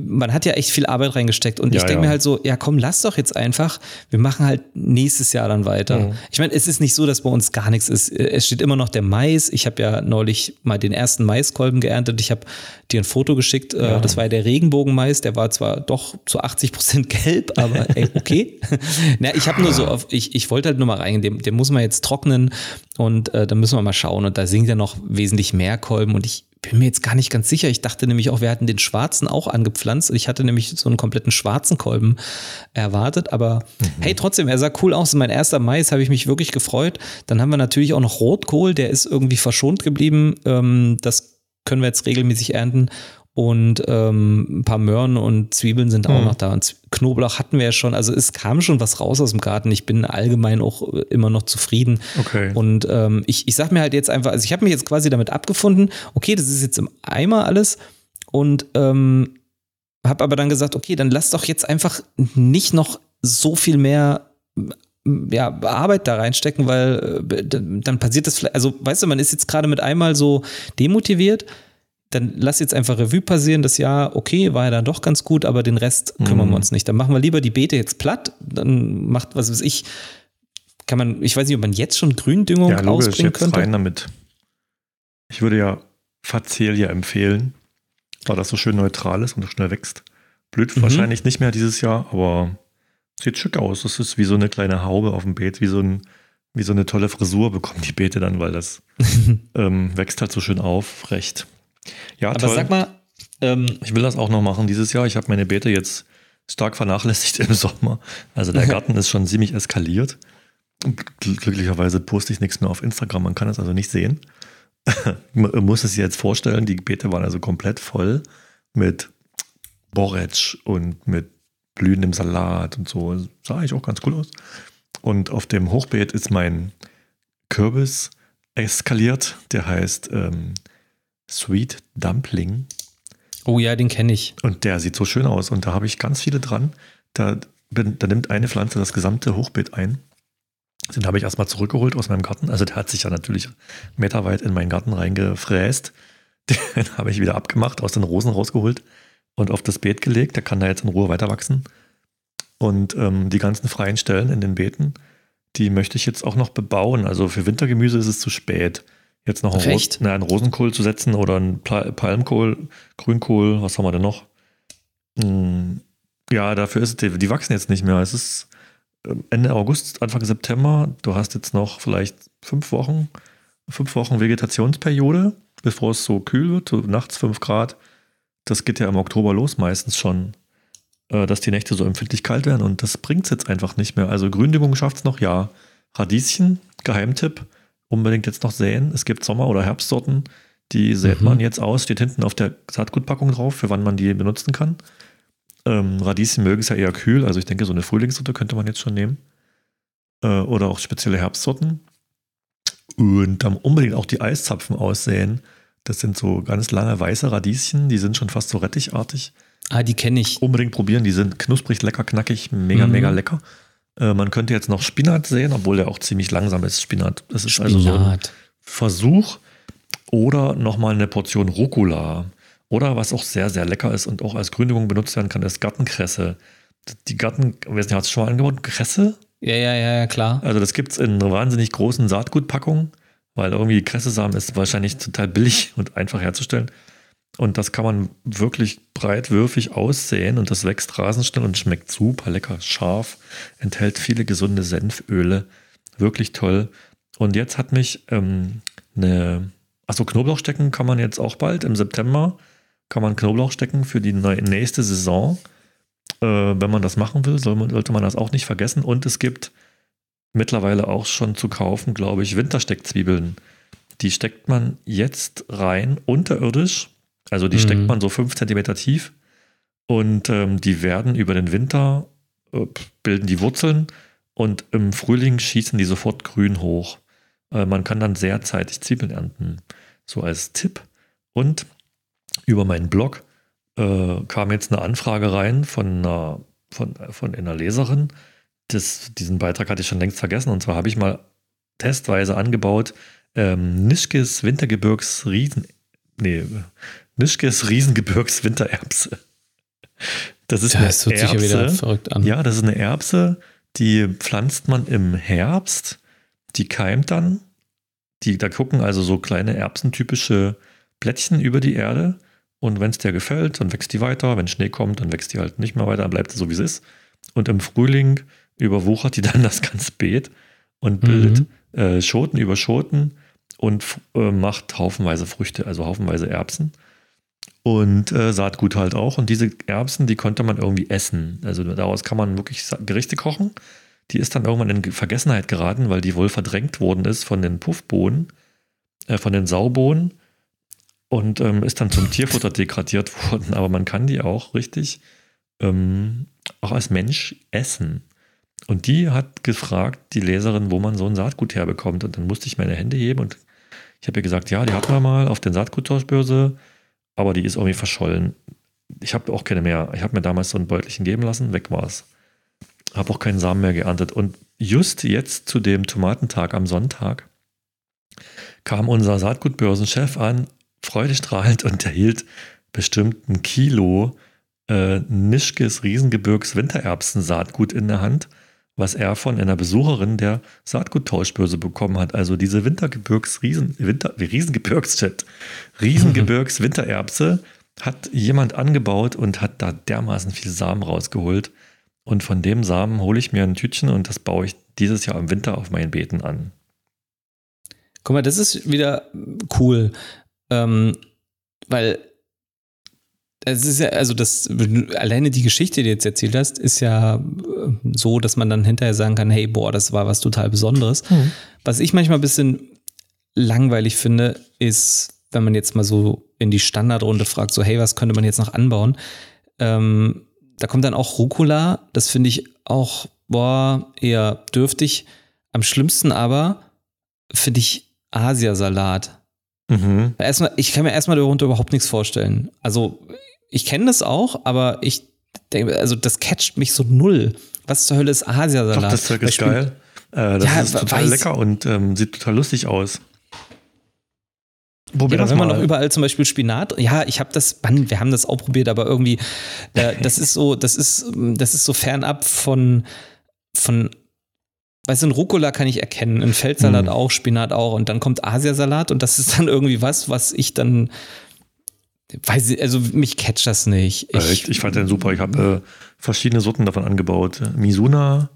man hat ja echt viel Arbeit reingesteckt. Und ja, ich denke ja. mir halt so, ja komm, lass doch jetzt einfach. Wir machen halt nächstes Jahr dann weiter. Mhm. Ich meine, es ist nicht so, dass bei uns gar nichts ist. Es steht immer noch der Mais. Ich habe ja neulich mal den ersten Maiskolben geerntet. Ich habe dir ein Foto geschickt. Äh, ja. Das war ja der Regenbogenmais. Der war zwar doch zu 80 Prozent [LAUGHS] gelb, aber ey, okay. [LAUGHS] Na, ich habe nur so, auf, ich, ich wollte halt nur mal rein. Den, den muss man jetzt trocknen und äh, dann müssen wir mal schauen. Und da sind ja noch wesentlich mehr Kolben und ich bin mir jetzt gar nicht ganz sicher. Ich dachte nämlich auch, wir hatten den schwarzen auch angepflanzt. Ich hatte nämlich so einen kompletten schwarzen Kolben erwartet. Aber mhm. hey, trotzdem, er sah cool aus. Mein erster Mais habe ich mich wirklich gefreut. Dann haben wir natürlich auch noch Rotkohl, der ist irgendwie verschont geblieben. Ähm, das können wir jetzt regelmäßig ernten. Und ähm, ein paar Möhren und Zwiebeln sind auch mhm. noch da. Und Knoblauch hatten wir ja schon. Also es kam schon was raus aus dem Garten. Ich bin allgemein auch immer noch zufrieden. Okay. Und ähm, ich, ich sag mir halt jetzt einfach, also ich habe mich jetzt quasi damit abgefunden, okay, das ist jetzt im Eimer alles. Und ähm, habe aber dann gesagt, okay, dann lass doch jetzt einfach nicht noch so viel mehr ja, Arbeit da reinstecken, weil äh, dann passiert das vielleicht, also weißt du, man ist jetzt gerade mit einmal so demotiviert dann lass jetzt einfach Revue passieren, das Jahr, okay, war ja dann doch ganz gut, aber den Rest kümmern mhm. wir uns nicht. Dann machen wir lieber die Beete jetzt platt, dann macht, was weiß ich, kann man, ich weiß nicht, ob man jetzt schon Gründüngung ja, logisch, ausbringen jetzt könnte. rein damit. Ich würde ja Facelia empfehlen, weil das so schön neutral ist und so schnell wächst. Blüht mhm. wahrscheinlich nicht mehr dieses Jahr, aber sieht schick aus. Das ist wie so eine kleine Haube auf dem Beet, wie so ein wie so eine tolle Frisur bekommen die Beete dann, weil das [LAUGHS] ähm, wächst halt so schön auf, recht. Ja, Aber toll. sag mal, ähm, ich will das auch noch machen dieses Jahr. Ich habe meine Beete jetzt stark vernachlässigt [LAUGHS] im Sommer. Also der Garten ist schon ziemlich eskaliert. Glücklicherweise poste ich nichts mehr auf Instagram, man kann es also nicht sehen. [LAUGHS] man muss es sich jetzt vorstellen, die Beete waren also komplett voll mit Borretsch und mit blühendem Salat und so. Sah eigentlich auch ganz cool aus. Und auf dem Hochbeet ist mein Kürbis eskaliert. Der heißt ähm, Sweet Dumpling. Oh ja, den kenne ich. Und der sieht so schön aus. Und da habe ich ganz viele dran. Da, da nimmt eine Pflanze das gesamte Hochbeet ein. Den habe ich erstmal zurückgeholt aus meinem Garten. Also der hat sich ja natürlich meterweit in meinen Garten reingefräst. [LAUGHS] Den habe ich wieder abgemacht, aus den Rosen rausgeholt und auf das Beet gelegt. Der kann da jetzt in Ruhe weiter wachsen. Und ähm, die ganzen freien Stellen in den Beeten, die möchte ich jetzt auch noch bebauen. Also für Wintergemüse ist es zu spät jetzt noch einen, Ros na, einen Rosenkohl zu setzen oder einen Palmkohl, Grünkohl, was haben wir denn noch? Hm, ja, dafür ist es, die wachsen jetzt nicht mehr. Es ist ähm, Ende August, Anfang September. Du hast jetzt noch vielleicht fünf Wochen, fünf Wochen Vegetationsperiode, bevor es so kühl wird, so nachts fünf Grad. Das geht ja im Oktober los meistens schon, äh, dass die Nächte so empfindlich kalt werden und das bringt es jetzt einfach nicht mehr. Also Gründüngung schafft es noch, ja. Radieschen, Geheimtipp unbedingt jetzt noch säen. Es gibt Sommer- oder Herbstsorten, die sät mhm. man jetzt aus, steht hinten auf der Saatgutpackung drauf, für wann man die benutzen kann. Ähm, Radieschen mögen es ja eher kühl, also ich denke, so eine Frühlingssorte könnte man jetzt schon nehmen. Äh, oder auch spezielle Herbstsorten. Und dann unbedingt auch die Eiszapfen aussäen. Das sind so ganz lange weiße Radieschen, die sind schon fast so rettichartig. Ah, die kenne ich. Unbedingt probieren, die sind knusprig, lecker, knackig, mega, mhm. mega lecker. Äh, man könnte jetzt noch Spinat sehen, obwohl der auch ziemlich langsam ist, Spinat. Das ist Spinat. also so ein Versuch. Oder nochmal eine Portion Rucola. Oder was auch sehr, sehr lecker ist und auch als Gründüngung benutzt werden kann, ist Gartenkresse. Die Garten, wer hat es schon mal angebaut? Kresse? Ja, ja, ja, ja, klar. Also das gibt es in wahnsinnig großen Saatgutpackung, weil irgendwie Kressesamen ist wahrscheinlich total billig und einfach herzustellen. Und das kann man wirklich breitwürfig aussäen und das wächst rasend schnell und schmeckt super lecker, scharf, enthält viele gesunde Senföle. Wirklich toll. Und jetzt hat mich ähm, eine, achso, Knoblauch stecken kann man jetzt auch bald im September. Kann man Knoblauch stecken für die nächste Saison. Äh, wenn man das machen will, soll man, sollte man das auch nicht vergessen. Und es gibt mittlerweile auch schon zu kaufen, glaube ich, Wintersteckzwiebeln. Die steckt man jetzt rein unterirdisch also die mhm. steckt man so fünf Zentimeter tief und ähm, die werden über den Winter, äh, bilden die Wurzeln und im Frühling schießen die sofort grün hoch. Äh, man kann dann sehr zeitig Zwiebeln ernten. So als Tipp. Und über meinen Blog äh, kam jetzt eine Anfrage rein von einer, von, von einer Leserin. Das, diesen Beitrag hatte ich schon längst vergessen. Und zwar habe ich mal testweise angebaut ähm, Nischkes Wintergebirgs Riesen. Nee, Nischkes Riesengebirgs Wintererbse. Das ist das eine Erbse. Ja, verrückt an. ja, das ist eine Erbse, die pflanzt man im Herbst. Die keimt dann. Die, da gucken also so kleine erbsentypische Blättchen über die Erde. Und wenn es dir gefällt, dann wächst die weiter. Wenn Schnee kommt, dann wächst die halt nicht mehr weiter, dann bleibt sie so, wie es ist. Und im Frühling überwuchert die dann das ganze Beet und bildet mhm. äh, Schoten über Schoten und äh, macht haufenweise Früchte, also haufenweise Erbsen. Und äh, Saatgut halt auch. Und diese Erbsen, die konnte man irgendwie essen. Also daraus kann man wirklich Gerichte kochen. Die ist dann irgendwann in Vergessenheit geraten, weil die wohl verdrängt worden ist von den Puffbohnen, äh, von den Saubohnen und ähm, ist dann zum Tierfutter degradiert [LAUGHS] worden. Aber man kann die auch richtig ähm, auch als Mensch essen. Und die hat gefragt, die Leserin, wo man so ein Saatgut herbekommt. Und dann musste ich meine Hände heben und ich habe ihr gesagt, ja, die hatten wir mal auf der Saatguttauschbörse, aber die ist irgendwie verschollen. Ich habe auch keine mehr. Ich habe mir damals so ein Beutelchen geben lassen, weg war es. Habe auch keinen Samen mehr geerntet. Und just jetzt zu dem Tomatentag am Sonntag kam unser Saatgutbörsenchef an freudestrahlend und erhielt bestimmt ein Kilo äh, Nischkes Riesengebirgs Wintererbsen-Saatgut in der Hand, was er von einer Besucherin der Saatguttauschbörse bekommen hat. Also diese Wintergebirgs Riesen, Winter, Riesengebirgschat, Riesengebirgs [LAUGHS] Wintererbse hat jemand angebaut und hat da dermaßen viel Samen rausgeholt. Und von dem Samen hole ich mir ein Tütchen und das baue ich dieses Jahr im Winter auf meinen Beeten an. Guck mal, das ist wieder cool. Ähm, weil es ist ja, also das, alleine die Geschichte, die du jetzt erzählt hast, ist ja äh, so, dass man dann hinterher sagen kann, hey, boah, das war was total Besonderes. Mhm. Was ich manchmal ein bisschen langweilig finde, ist, wenn man jetzt mal so in die Standardrunde fragt, so, hey, was könnte man jetzt noch anbauen? Ähm, da kommt dann auch Rucola, das finde ich auch, boah, eher dürftig. Am schlimmsten aber finde ich Asiasalat. Mhm. Erstmal, ich kann mir erstmal darunter überhaupt nichts vorstellen. Also, ich kenne das auch, aber ich denke, also das catcht mich so null. Was zur Hölle ist Asiasalat? Doch, das Zeug ist geil. Äh, das ja, ist total weiß. lecker und ähm, sieht total lustig aus. Probier ja, das wenn man noch überall zum Beispiel Spinat, ja, ich habe das, Mann, wir haben das auch probiert, aber irgendwie, äh, das ist so, das ist, das ist so fernab von, von Weißt du, ein Rucola kann ich erkennen, ein Feldsalat hm. auch, Spinat auch und dann kommt Asiasalat und das ist dann irgendwie was, was ich dann weiß ich, also mich catcht das nicht. Ich, ich, ich fand den super. Ich habe äh, verschiedene Sorten davon angebaut. Misuna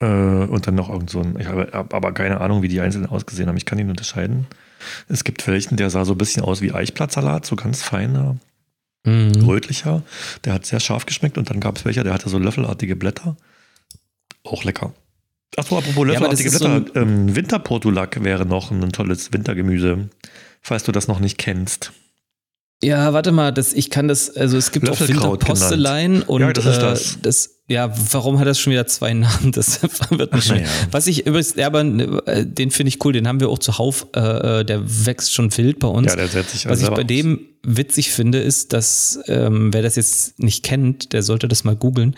äh, und dann noch irgend so ein, ich habe aber keine Ahnung, wie die einzelnen ausgesehen haben. Ich kann ihn unterscheiden. Es gibt welchen, der sah so ein bisschen aus wie Eichplatzsalat, so ganz feiner, mhm. rötlicher. Der hat sehr scharf geschmeckt und dann gab es welcher, der hatte so löffelartige Blätter. Auch lecker. Achso, apropos löffelartige ja, Blätter. So ähm, Winterportulak wäre noch ein tolles Wintergemüse, falls du das noch nicht kennst. Ja, warte mal, das, ich kann das, also es gibt auch Winterpostelein und ja, das, das. Äh, das, ja, warum hat das schon wieder zwei [LAUGHS] Namen? Das [LAUGHS] wird mich schon. Ja. Was ich übrigens, ja, aber äh, den finde ich cool, den haben wir auch zuhauf, äh, äh, der wächst schon wild bei uns. Ja, der setzt sich Was ich bei aus. dem witzig finde, ist, dass, ähm, wer das jetzt nicht kennt, der sollte das mal googeln.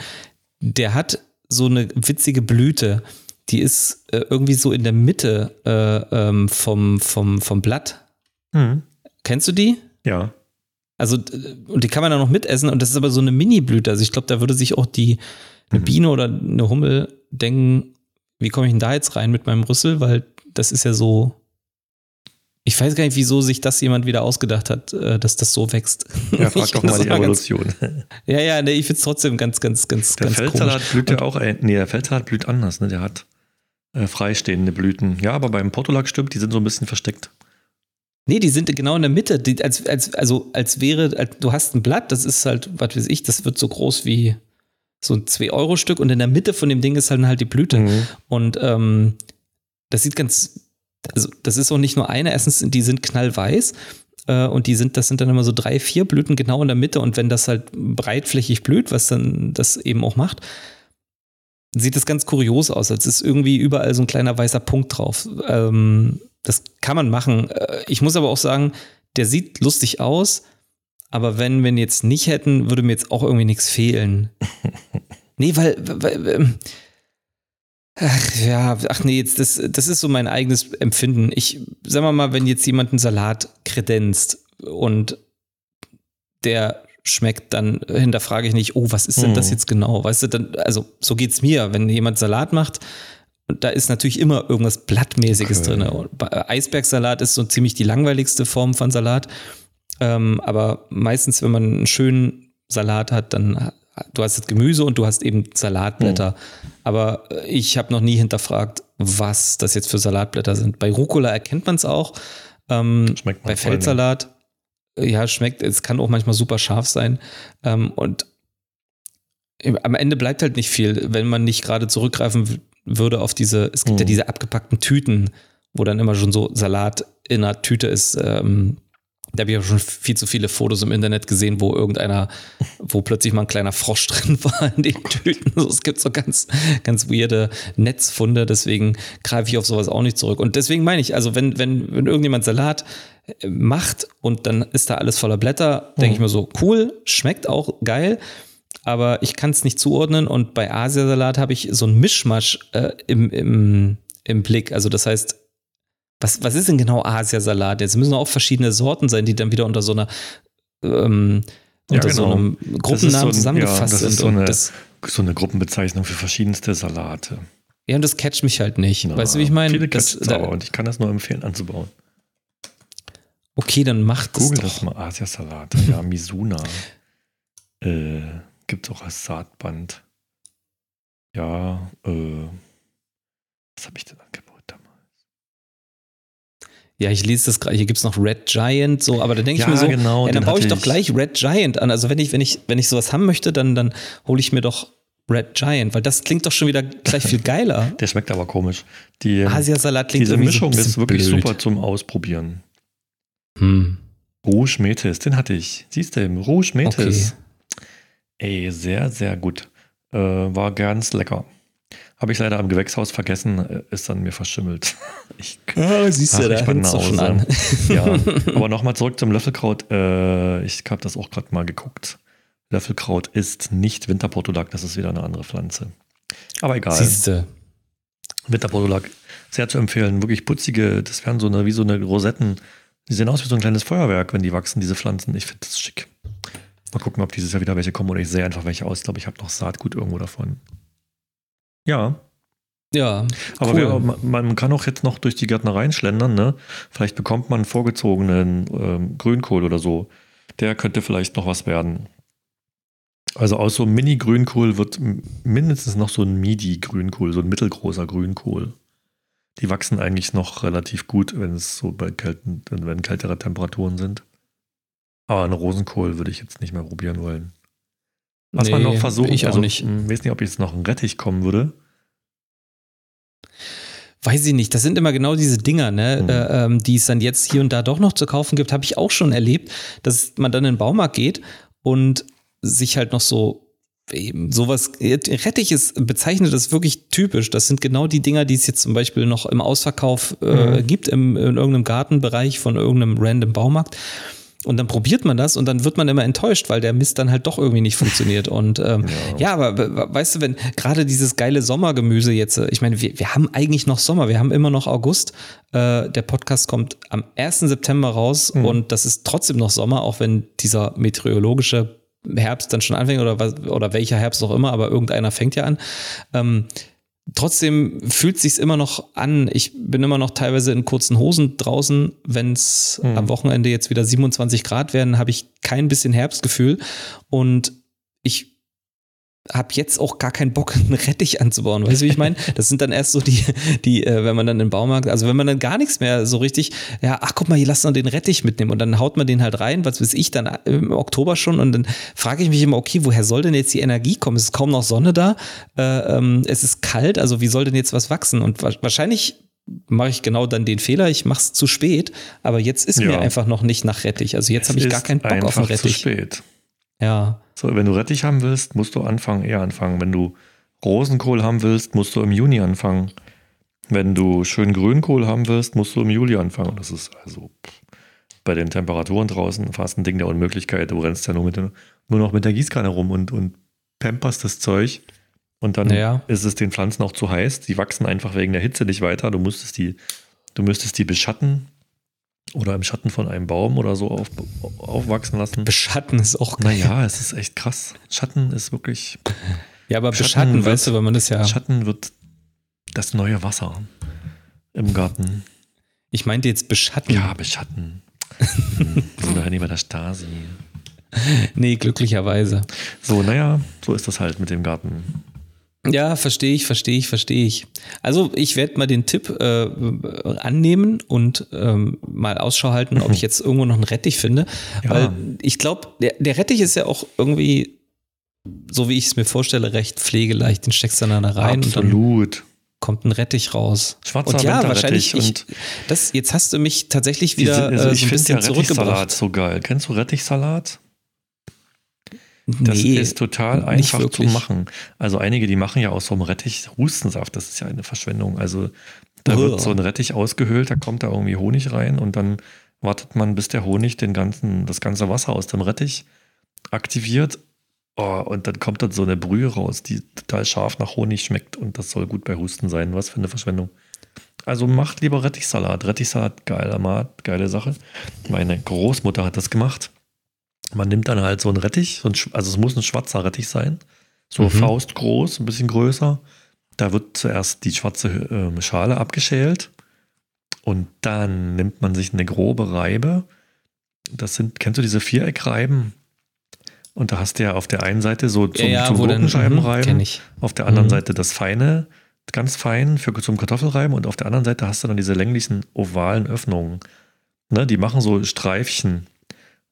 Der hat so eine witzige Blüte. Die ist äh, irgendwie so in der Mitte äh, ähm, vom, vom, vom Blatt. Mhm. Kennst du die? Ja. Also, und die kann man dann noch mitessen und das ist aber so eine Mini-Blüte. Also ich glaube, da würde sich auch die eine mhm. Biene oder eine Hummel denken, wie komme ich denn da jetzt rein mit meinem Rüssel? Weil das ist ja so ich weiß gar nicht, wieso sich das jemand wieder ausgedacht hat, äh, dass das so wächst. Ja, [LAUGHS] frag doch mal die Evolution. Ganz, ja, ja, nee, ich finde es trotzdem ganz, ganz, ganz, der ganz Feldsalat komisch. blüht ja auch, ein, nee, der Feldsalat blüht anders, ne? Der hat äh, freistehende Blüten. Ja, aber beim Portulak stimmt, die sind so ein bisschen versteckt. Nee, die sind genau in der Mitte. Die, als, als, also als wäre, als, du hast ein Blatt, das ist halt, was weiß ich, das wird so groß wie so ein 2-Euro-Stück und in der Mitte von dem Ding ist halt, halt die Blüte. Mhm. Und ähm, das sieht ganz also das ist auch nicht nur eine, erstens, die sind knallweiß äh, und die sind, das sind dann immer so drei, vier Blüten genau in der Mitte und wenn das halt breitflächig blüht, was dann das eben auch macht, sieht das ganz kurios aus, als ist irgendwie überall so ein kleiner weißer Punkt drauf. Ähm, das kann man machen. Äh, ich muss aber auch sagen, der sieht lustig aus, aber wenn wir ihn jetzt nicht hätten, würde mir jetzt auch irgendwie nichts fehlen. [LAUGHS] nee, weil, weil Ach ja, ach nee, jetzt, das, das ist so mein eigenes Empfinden. Ich sag mal mal, wenn jetzt jemand einen Salat kredenzt und der schmeckt, dann hinterfrage ich nicht, oh, was ist denn das Mhm. jetzt genau? Weißt du, dann, also so geht's mir, wenn jemand Salat macht, und da ist natürlich immer irgendwas Blattmäßiges Okay. drin. Bei- Eisbergsalat ist so ziemlich die langweiligste Form von Salat. Ähm, aber meistens, wenn man einen schönen Salat hat, dann du hast das Gemüse und du hast eben Salatblätter. Aber äh, ich habe noch nie hinterfragt, was das jetzt für Salatblätter sind. Bei Rucola erkennt man es auch. Ähm, Schmeckt man bei Feldsalat, äh, ja, schmeckt, es kann auch manchmal super scharf sein. Ähm, und am Ende bleibt halt nicht viel, wenn man nicht gerade zurückgreifen w- würde auf diese, es gibt ja Mhm. diese abgepackten Tüten, wo dann immer schon so Salat in einer Tüte ist. Ähm, da habe ich auch schon viel zu viele Fotos im Internet gesehen, wo irgendeiner, wo plötzlich mal ein kleiner Frosch [LAUGHS] drin war in den Tüten. So, es gibt so ganz, ganz weirde Netzfunde, deswegen greife ich auf sowas auch nicht zurück. Und deswegen meine ich, also wenn, wenn, wenn irgendjemand Salat äh, macht und dann ist da alles voller Blätter, denke ich mir so, cool, schmeckt auch geil, aber ich kann es nicht zuordnen und bei Asiasalat habe ich so ein Mischmasch äh, im, im, im Blick. Also das heißt, was, was ist denn genau Asiasalat? Jetzt müssen auch verschiedene Sorten sein, die dann wieder unter so einer ähm, Ja, unter so genau. einem Das ist Gruppennamen so ein- zusammengefasst ja, das ist sind. so eine- das, So eine Gruppenbezeichnung für verschiedenste Salate. ja, und das catcht mich halt nicht. Na, weißt du, wie ich meine? Viele Das- da- und ich kann das nur empfehlen anzubauen. Okay, dann macht es Google doch. das mal, Asiasalate. Ja, Misuna. [LAUGHS] Äh, Gibt es auch als Saatband. Ja, äh, was habe ich denn angeboten damals? Ja, ich lese das gerade. Hier gibt es noch Red Giant, so, aber da denke ich ja, mir so, genau. ja, dann baue ich doch gleich Red Giant an. Also wenn ich, wenn ich, wenn ich sowas haben möchte, dann, dann hole ich mir doch Red Giant, weil das klingt doch schon wieder gleich viel geiler. [LAUGHS] Der schmeckt aber komisch. Die, ähm, Asiasalat klingt diese Mischung so ist wirklich blöd. super zum Ausprobieren. Hm. Rouge Metis, den hatte ich. Siehst du, Rouge Metis. Okay. Ey, sehr, sehr gut. Äh, war ganz lecker. Habe ich leider am Gewächshaus vergessen, äh, ist dann mir verschimmelt. [LAUGHS] Ich, Ah, siehst Ach, du, da doch nach schon an. [LAUGHS] ja, aber [LAUGHS] nochmal zurück zum Löffelkraut. Äh, ich habe das auch gerade mal geguckt. Löffelkraut ist nicht Winterportulak, das ist wieder eine andere Pflanze. Aber egal. Siehst du. Winterportulak, sehr zu empfehlen. Wirklich putzige, das wären so eine, wie so eine Rosetten. Die sehen aus wie so ein kleines Feuerwerk, wenn die wachsen, diese Pflanzen. Ich finde das schick. Mal gucken, ob dieses Jahr wieder welche kommen oder ich sehe einfach welche aus. Ich glaube, ich habe noch Saatgut irgendwo davon. Ja, Ja, aber cool. wer, man, kann auch jetzt noch durch die Gärtnereien schlendern, ne? Vielleicht bekommt man einen vorgezogenen ähm, Grünkohl oder so. Der könnte vielleicht noch was werden. Also aus so einem Mini-Grünkohl wird mindestens noch so ein Midi-Grünkohl, so ein mittelgroßer Grünkohl. Die wachsen eigentlich noch relativ gut, wenn es so bei kälten, wenn kältere Temperaturen sind. Aber einen Rosenkohl würde ich jetzt nicht mehr probieren wollen. Was man Nee, noch versuchen, ich auch also, nicht. Ich weiß nicht, ob jetzt noch ein Rettich kommen würde. Weiß ich nicht, das sind immer genau diese Dinger, ne, Mhm. äh, ähm, die es dann jetzt hier und da doch noch zu kaufen gibt, habe ich auch schon erlebt, dass man dann in den Baumarkt geht und sich halt noch so eben sowas, Rettich ist bezeichnet das wirklich typisch. Das sind genau die Dinger, die es jetzt zum Beispiel noch im Ausverkauf äh, Mhm. gibt, im, in irgendeinem Gartenbereich von irgendeinem random Baumarkt. Und dann probiert man das und dann wird man immer enttäuscht, weil der Mist dann halt doch irgendwie nicht funktioniert. Und ähm, ja. aber we- we- weißt du, wenn gerade dieses geile Sommergemüse jetzt, äh, ich meine, wir, wir haben eigentlich noch Sommer, wir haben immer noch August. Äh, der Podcast kommt am 1. September raus und das ist trotzdem noch Sommer, auch wenn dieser meteorologische Herbst dann schon anfängt oder, was, oder welcher Herbst auch immer, aber irgendeiner fängt ja an. Ähm, trotzdem fühlt sich's immer noch an. Ich bin immer noch teilweise in kurzen Hosen draußen. Wenn es Mhm. am Wochenende jetzt wieder 27 Grad werden, habe ich kein bisschen Herbstgefühl und ich habe jetzt auch gar keinen Bock, [LAUGHS] einen Rettich anzubauen. Weißt du, wie ich meine? Das sind dann erst so die, die, äh, wenn man dann im Baumarkt, also wenn man dann gar nichts mehr so richtig, ja, ach guck mal, hier lass uns den Rettich mitnehmen und dann haut man den halt rein, was weiß ich, dann im Oktober schon und dann frage ich mich immer, okay, woher soll denn jetzt die Energie kommen? Es ist kaum noch Sonne da, äh, ähm, es ist kalt, also wie soll denn jetzt was wachsen? Und wa wahrscheinlich mache ich genau dann den Fehler, ich mache es zu spät, aber jetzt ist Ja. mir einfach noch nicht nach Rettich. Also jetzt habe ich gar keinen Bock auf einen einfach zu Rettich. spät. Ja. So, wenn du Rettich haben willst, musst du anfangen, eher anfangen. Wenn du Rosenkohl haben willst, musst du im Juni anfangen. Wenn du schön Grünkohl haben willst, musst du im Juli anfangen. Das ist also bei den Temperaturen draußen fast ein Ding der Unmöglichkeit. Du rennst ja nur, mit, nur noch mit der Gießkanne rum und, und pamperst das Zeug. Und dann Ja. ist es den Pflanzen auch zu heiß. Die wachsen einfach wegen der Hitze nicht weiter. Du musstest die, du müsstest die beschatten oder im Schatten von einem Baum oder so auf, aufwachsen lassen. Beschatten ist auch geil. Naja, es ist echt krass. Schatten ist wirklich. Ja, aber Schatten beschatten, wird- weißt du, wenn man das ja. Schatten wird das neue Wasser im Garten. Ich meinte jetzt beschatten. Ja, beschatten. Wir sind doch nicht bei der Stasi. Nee, glücklicherweise. So, naja, so ist das halt mit dem Garten. Ja, verstehe ich, verstehe ich, verstehe ich. Also ich werde mal den Tipp äh, annehmen und ähm, mal Ausschau halten, ob [LAUGHS] ich jetzt irgendwo noch einen Rettich finde. Ja. Weil ich glaube, der, der Rettich ist ja auch irgendwie, so wie ich es mir vorstelle, recht pflegeleicht. Den steckst du dann da rein und dann Absolut. kommt ein Rettich raus. Schwarzer und ja, wahrscheinlich. Ich, und- das, jetzt hast du mich tatsächlich wieder sind- also äh, ich so ein finde ja bisschen Rettichsalat zurückgebracht. so geil. Kennst du Rettichsalat? Das Nee, ist total einfach zu machen. Also einige, die machen ja aus so einem Rettich Hustensaft. Das ist ja eine Verschwendung. Also da Uah. wird so ein Rettich ausgehöhlt, da kommt da irgendwie Honig rein und dann wartet man, bis der Honig den ganzen, das ganze Wasser aus dem Rettich aktiviert. Oh, und dann kommt dann so eine Brühe raus, die total scharf nach Honig schmeckt und das soll gut bei Husten sein. Was für eine Verschwendung. Also macht lieber Rettichsalat. Rettichsalat, geiler Mat, geile Sache. Meine Großmutter hat das gemacht. Man nimmt dann halt so einen Rettich, so ein, also es muss ein schwarzer Rettich sein, so Mhm. faustgroß, ein bisschen größer. Da wird zuerst die schwarze ähm, Schale abgeschält und dann nimmt man sich eine grobe Reibe. Das sind, kennst du diese Viereckreiben? Und da hast du ja auf der einen Seite so zum, ja, ja, zum Gurkenscheibenreiben, mhm, auf der anderen Mhm. Seite das feine, ganz fein für zum Kartoffelreiben und auf der anderen Seite hast du dann diese länglichen ovalen Öffnungen. Ne, die machen so Streifchen.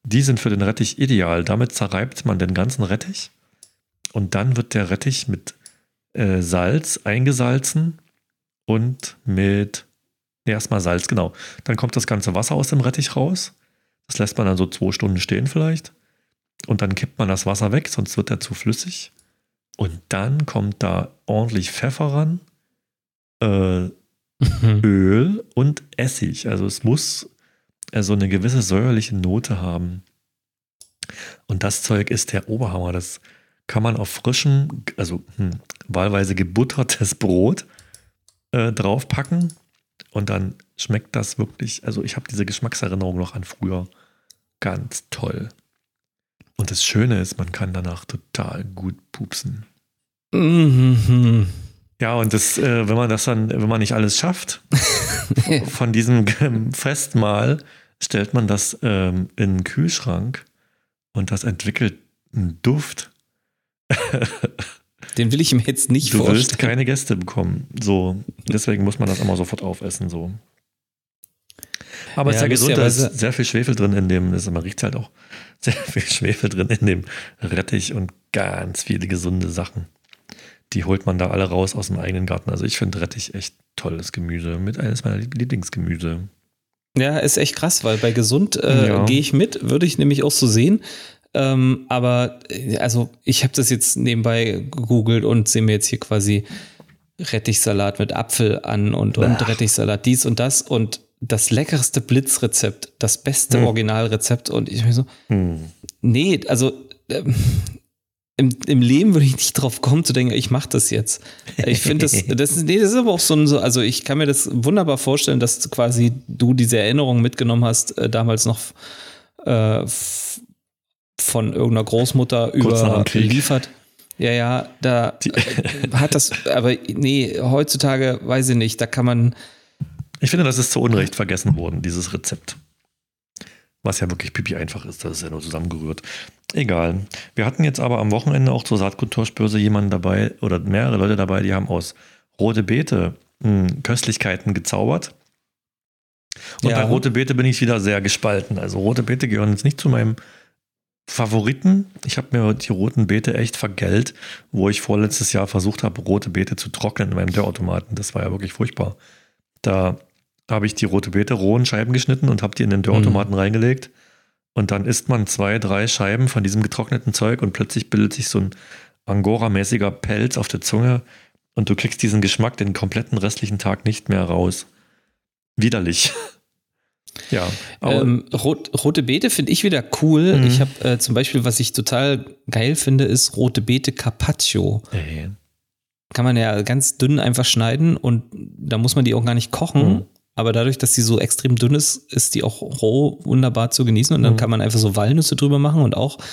Die sind für den Rettich ideal. Damit zerreibt man den ganzen Rettich und dann wird der Rettich mit äh, Salz eingesalzen und mit nee, erstmal Salz, genau. Dann kommt das ganze Wasser aus dem Rettich raus. Das lässt man dann so zwei Stunden stehen vielleicht. Und dann kippt man das Wasser weg, sonst wird er zu flüssig. Und dann kommt da ordentlich Pfeffer ran, äh. [LAUGHS] Öl und Essig. Also es muss so eine gewisse säuerliche Note haben. Und das Zeug ist der Oberhammer. Das kann man auf frischem, also hm, wahlweise gebuttertes [LAUGHS] Brot äh, draufpacken. Und dann schmeckt das wirklich, also ich habe diese Geschmackserinnerung noch an früher. Ganz toll. Und das Schöne ist, man kann danach total gut pupsen. Mhm. Ja, und das, äh, wenn man das dann, wenn man nicht alles schafft, [LAUGHS] von diesem Festmahl stellt man das ähm, in den Kühlschrank und das entwickelt einen Duft. [LAUGHS] Den will ich mir jetzt nicht du willst vorstellen. keine Gäste bekommen. So, deswegen muss man das immer sofort aufessen. So. Aber es ist Ja, ja gesund, da ist sehr viel Schwefel drin in dem, das man riecht halt auch [LAUGHS] sehr viel Schwefel drin in dem Rettich und ganz viele gesunde Sachen. Die holt man da alle raus aus dem eigenen Garten. Also ich finde Rettich echt tolles Gemüse, mit eines meiner Lieblingsgemüse. Ja, ist echt krass, weil bei gesund äh, Ja. gehe ich mit, würde ich nämlich auch so sehen. Ähm, aber äh, also ich habe das jetzt nebenbei gegoogelt und sehe mir jetzt hier quasi Rettichsalat mit Apfel an und, und Ach. Rettichsalat dies und das und das leckerste Blitzrezept, das beste Hm. Originalrezept und ich mir so, Hm. nee, also ähm, im, im Leben würde ich nicht drauf kommen zu denken, ich mache das jetzt. Ich finde das, [LAUGHS] das ist, nee, das ist aber auch so ein, so, also ich kann mir das wunderbar vorstellen, dass quasi du diese Erinnerung mitgenommen hast, äh, damals noch äh, von irgendeiner Großmutter überliefert. Ja, ja, da äh, [LAUGHS] hat das, aber nee, heutzutage weiß ich nicht, da kann man, Ich finde, das ist zu Unrecht vergessen worden, dieses Rezept. Was ja wirklich pipi einfach ist, das ist ja nur zusammengerührt. Egal. Wir hatten jetzt aber am Wochenende auch zur Saatguttauschbörse jemanden dabei oder mehrere Leute dabei, die haben aus rote Beete mh, Köstlichkeiten gezaubert. Und Ja. bei rote Beete bin ich wieder sehr gespalten. Also rote Beete gehören jetzt nicht zu meinem Favoriten. Ich habe mir die roten Beete echt vergällt, wo ich vorletztes Jahr versucht habe, rote Beete zu trocknen in meinem Dörrautomaten. Das war ja wirklich furchtbar. Da habe ich die rote Beete roh in Scheiben geschnitten und habe die in den Dörrautomaten reingelegt. Und dann isst man zwei, drei Scheiben von diesem getrockneten Zeug und plötzlich bildet sich so ein Angora-mäßiger Pelz auf der Zunge und du kriegst diesen Geschmack den kompletten restlichen Tag nicht mehr raus. Widerlich. [LAUGHS] Ja. Ähm, rot, rote Beete finde ich wieder cool. Mhm. Ich habe äh, zum Beispiel, was ich total geil finde, ist rote Beete Carpaccio. Ey. Kann man ja ganz dünn einfach schneiden und da muss man die auch gar nicht kochen. Mhm. Aber dadurch, dass die so extrem dünn ist, ist die auch roh wunderbar zu genießen. Und dann Mhm. kann man einfach so Walnüsse drüber machen und auch ein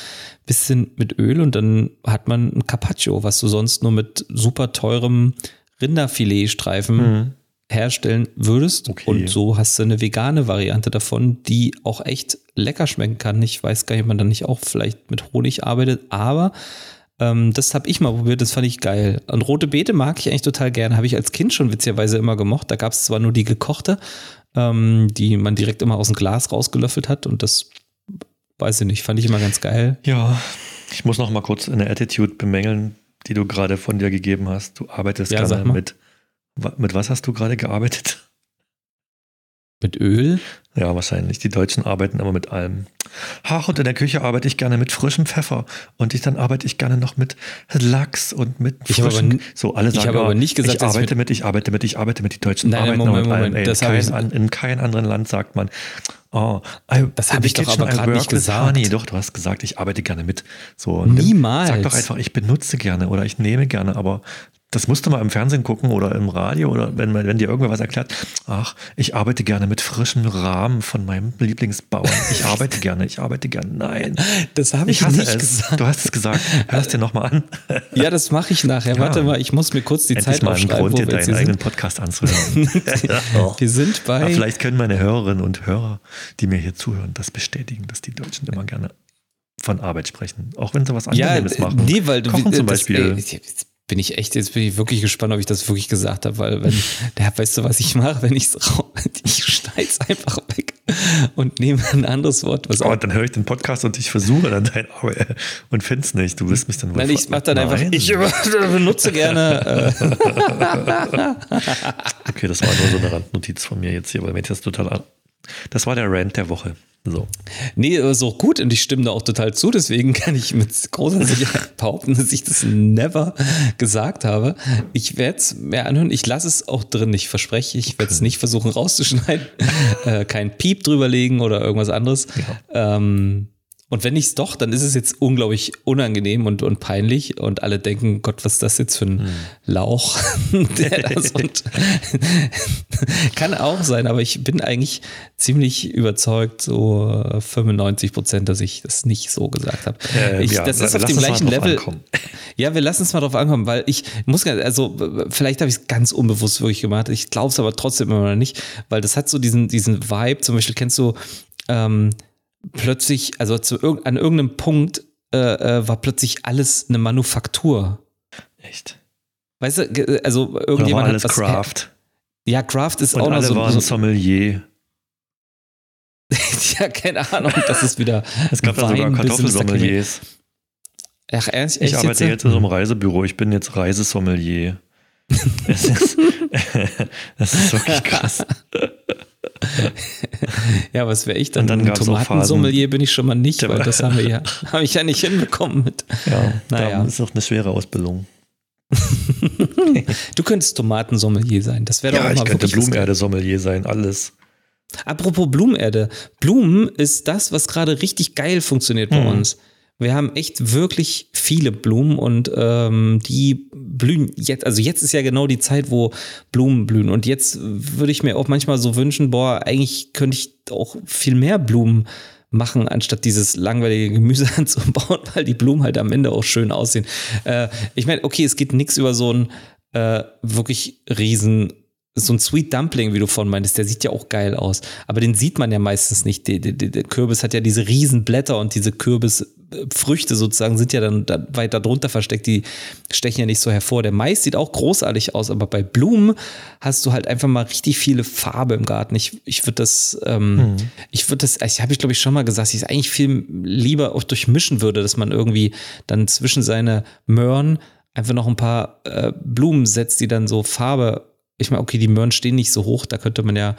bisschen mit Öl. Und dann hat man ein Carpaccio, was du sonst nur mit super teurem Rinderfiletstreifen Mhm. herstellen würdest. Okay. Und so hast du eine vegane Variante davon, die auch echt lecker schmecken kann. Ich weiß gar nicht, ob man dann nicht auch vielleicht mit Honig arbeitet, aber ähm, das habe ich mal probiert, das fand ich geil. Und rote Beete mag ich eigentlich total gerne. Habe ich als Kind schon witzigerweise immer gemocht. Da gab es zwar nur die gekochte, ähm, die man direkt immer aus dem Glas rausgelöffelt hat und das weiß ich nicht, fand ich immer ganz geil. Ja, ich muss noch mal kurz eine Attitude bemängeln, die du gerade von dir gegeben hast. Du arbeitest Ja, mal. mit. Mit was hast du gerade gearbeitet? Mit Öl. Ja, wahrscheinlich. Die Deutschen arbeiten immer mit allem. Ach, und in der Küche arbeite ich gerne mit frischem Pfeffer. Und ich, dann arbeite ich gerne noch mit Lachs und mit Ich aber frischem. n- so, alle ich sagen habe aber nicht gesagt, ich ich arbeite mit, ich arbeite mit, ich arbeite mit. Die Deutschen Nein, nein, arbeiten Moment, mit Moment, allem. Ey, ich- kein, in keinem anderen Land sagt man, oh, I, Das habe ich doch aber gerade nicht gesagt. honey. Doch, du hast gesagt, ich arbeite gerne mit. So, Niemals. Sag doch einfach, ich benutze gerne oder ich nehme gerne, aber das musst du mal im Fernsehen gucken oder im Radio oder wenn, wenn dir irgendwer was erklärt. Ach, ich arbeite gerne mit frischem Rahmen von meinem Lieblingsbauern. Ich arbeite gerne, ich arbeite gerne. Nein, Das habe ich, ich nicht es. gesagt. Du hast es gesagt. Hör es dir nochmal an. Ja, das mache ich nachher. Warte mal, ich muss mir kurz die Endlich Zeit mal einen aufschreiben, Grund, dir deinen eigenen sind. Podcast anzuhören. [LAUGHS] Wir sind bei. Aber vielleicht können meine Hörerinnen und Hörer, die mir hier zuhören, das bestätigen, dass die Deutschen immer gerne von Arbeit sprechen. Auch wenn sie was ja, anderes machen. nee, weil du Kochen zum das, Beispiel. ey, jetzt bin ich echt, jetzt bin ich wirklich gespannt, ob ich das wirklich gesagt habe, weil wenn, [LAUGHS] der, weißt du, was ich mache, wenn [LAUGHS] ich es ich schneide es einfach weg und nehme ein anderes Wort, was Oh, dann höre ich den Podcast und ich versuche dann dein Arbeit und finde es nicht. Du wirst mich dann wohl Nein, ich mache dann einfach, Nein. ich [LAUGHS] benutze gerne. Äh, Okay, das war nur so eine Randnotiz von mir jetzt hier, weil mir das total. an- Das war der Rant der Woche. So. nee, ist auch gut und ich stimme da auch total zu, deswegen kann ich mit großer Sicherheit [LAUGHS] behaupten, dass ich das never gesagt habe. Ich werde es mir anhören, ich lasse es auch drin, ich verspreche, ich werde es nicht versuchen rauszuschneiden, [LAUGHS] äh, kein Piep drüberlegen oder irgendwas anderes. Ähm, und wenn ich es doch, dann ist es jetzt unglaublich unangenehm und, und peinlich und alle denken, Gott, was ist das jetzt für ein Lauch? [LAUGHS] Das [LAUGHS] und kann auch sein, aber ich bin eigentlich ziemlich überzeugt, so äh, 95 Prozent, dass ich das nicht so gesagt habe. Äh, ich, ja, das ist auf dem gleichen Level. ankommen. [LAUGHS] Ja, wir lassen es mal drauf ankommen, weil ich muss ganz, also vielleicht habe ich es ganz unbewusst wirklich gemacht. Ich glaube es aber trotzdem immer noch nicht, weil das hat so diesen, diesen Vibe. Zum Beispiel kennst du ähm, plötzlich, also zu an irgendeinem Punkt äh, äh, war plötzlich alles eine Manufaktur. Echt. Weißt du, also Oder war irgendjemand alles hat was. Craft. Ja, Craft ist Und auch noch alle so. waren so Sommelier. [LAUGHS] ja, keine Ahnung, das ist wieder. Es gab da sogar Wein bis ins Kartoffelsommeliers. Ach, ernst? Ich arbeite jetzt in so einem Reisebüro. Ich bin jetzt Reisesommelier. [LAUGHS] es ist, [LAUGHS] das ist wirklich krass. Ja, was wäre ich dann? Und dann Ein Tomatensommelier bin ich schon mal nicht, weil das haben wir ja, [LAUGHS] habe ich ja nicht hinbekommen mit. Ja, Naja. da ist auch eine schwere Ausbildung. [LAUGHS] Du könntest Tomatensommelier sein. Das wäre doch Ja, auch ich mal könnte Blumenerde-Sommelier sein, alles. Apropos Blumenerde. Blumen ist das, was gerade richtig geil funktioniert bei Mhm. uns. Wir haben echt wirklich viele Blumen und ähm, die blühen jetzt. Also jetzt ist ja genau die Zeit, wo Blumen blühen. Und jetzt würde ich mir auch manchmal so wünschen, boah, eigentlich könnte ich auch viel mehr Blumen machen, anstatt dieses langweilige Gemüse [LAUGHS] anzubauen, weil die Blumen halt am Ende auch schön aussehen. Äh, ich meine, okay, es geht nichts über so ein äh, wirklich riesen so ein Sweet Dumpling, wie du vorhin meintest, der sieht ja auch geil aus. Aber den sieht man ja meistens nicht. Der, der, der Kürbis hat ja diese riesen Blätter und diese Kürbisfrüchte sozusagen sind ja dann da weiter drunter versteckt. Die stechen ja nicht so hervor. Der Mais sieht auch großartig aus, aber bei Blumen hast du halt einfach mal richtig viele Farbe im Garten. Ich, ich würde das, ähm, ich würde das, ich habe ich glaube ich schon mal gesagt, dass ich es eigentlich viel lieber auch durchmischen würde, dass man irgendwie dann zwischen seine Möhren einfach noch ein paar äh, Blumen setzt, die dann so Farbe ich meine, okay, die Möhren stehen nicht so hoch, da könnte man ja,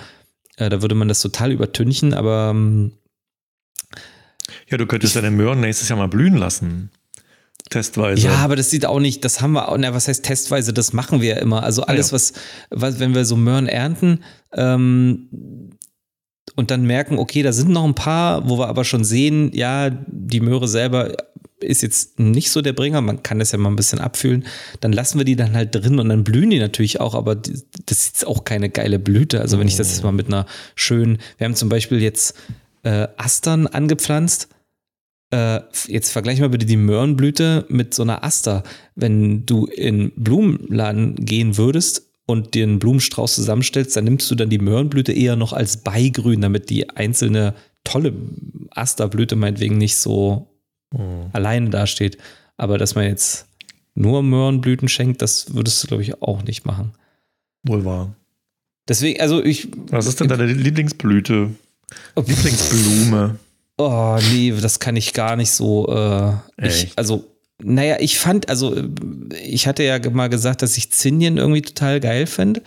äh, da würde man das total übertünchen, aber ähm, Ja, du könntest deine Möhren nächstes Jahr mal blühen lassen. Testweise. ja, aber das sieht auch nicht, das haben wir auch, na, was heißt testweise, das machen wir ja immer. Also alles, Ja. was, was, wenn wir so Möhren ernten, ähm, und dann merken, okay, da sind noch ein paar, wo wir aber schon sehen, ja, die Möhre selber ist jetzt nicht so der Bringer, man kann das ja mal ein bisschen abfühlen, dann lassen wir die dann halt drin und dann blühen die natürlich auch, aber das ist jetzt auch keine geile Blüte. Also wenn ich das jetzt mal mit einer schönen, wir haben zum Beispiel jetzt äh, Astern angepflanzt, äh, jetzt vergleich mal bitte die Möhrenblüte mit so einer Aster. Wenn du in Blumenladen gehen würdest und dir einen Blumenstrauß zusammenstellst, dann nimmst du dann die Möhrenblüte eher noch als Beigrün, damit die einzelne tolle Asterblüte meinetwegen nicht so mhm. alleine dasteht. Aber dass man jetzt nur Möhrenblüten schenkt, das würdest du, glaube ich, auch nicht machen. Wohl wahr. Deswegen, also ich. Was ist denn deine Lieblingsblüte? Lieblingsblume? [LAUGHS] Oh, nee, das kann ich gar nicht so. Äh, ich, also, naja, ich fand, also, ich hatte ja mal gesagt, dass ich Zinien irgendwie total geil finde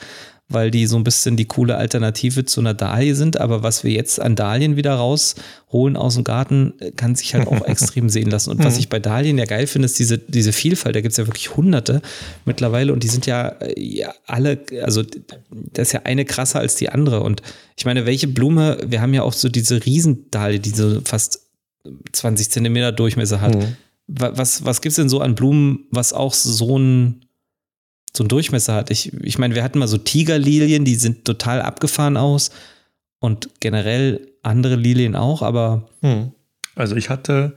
weil die so ein bisschen die coole Alternative zu einer Dahlie sind. Aber was wir jetzt an Dahlien wieder rausholen aus dem Garten, kann sich halt auch [LAUGHS] extrem sehen lassen. Und was mhm. ich bei Dahlien ja geil finde, ist diese, diese Vielfalt. Da gibt es ja wirklich hunderte mittlerweile und die sind ja, ja alle, also das ist ja eine krasser als die andere. Und ich meine, welche Blume, wir haben ja auch so diese Riesendahlie, die so fast 20 Zentimeter Durchmesser hat. Mhm. Was, was gibt es denn so an Blumen, was auch so ein so einen Durchmesser hat. Ich, ich meine, wir hatten mal so Tigerlilien, die sind total abgefahren aus und generell andere Lilien auch, aber. Hm. Also ich hatte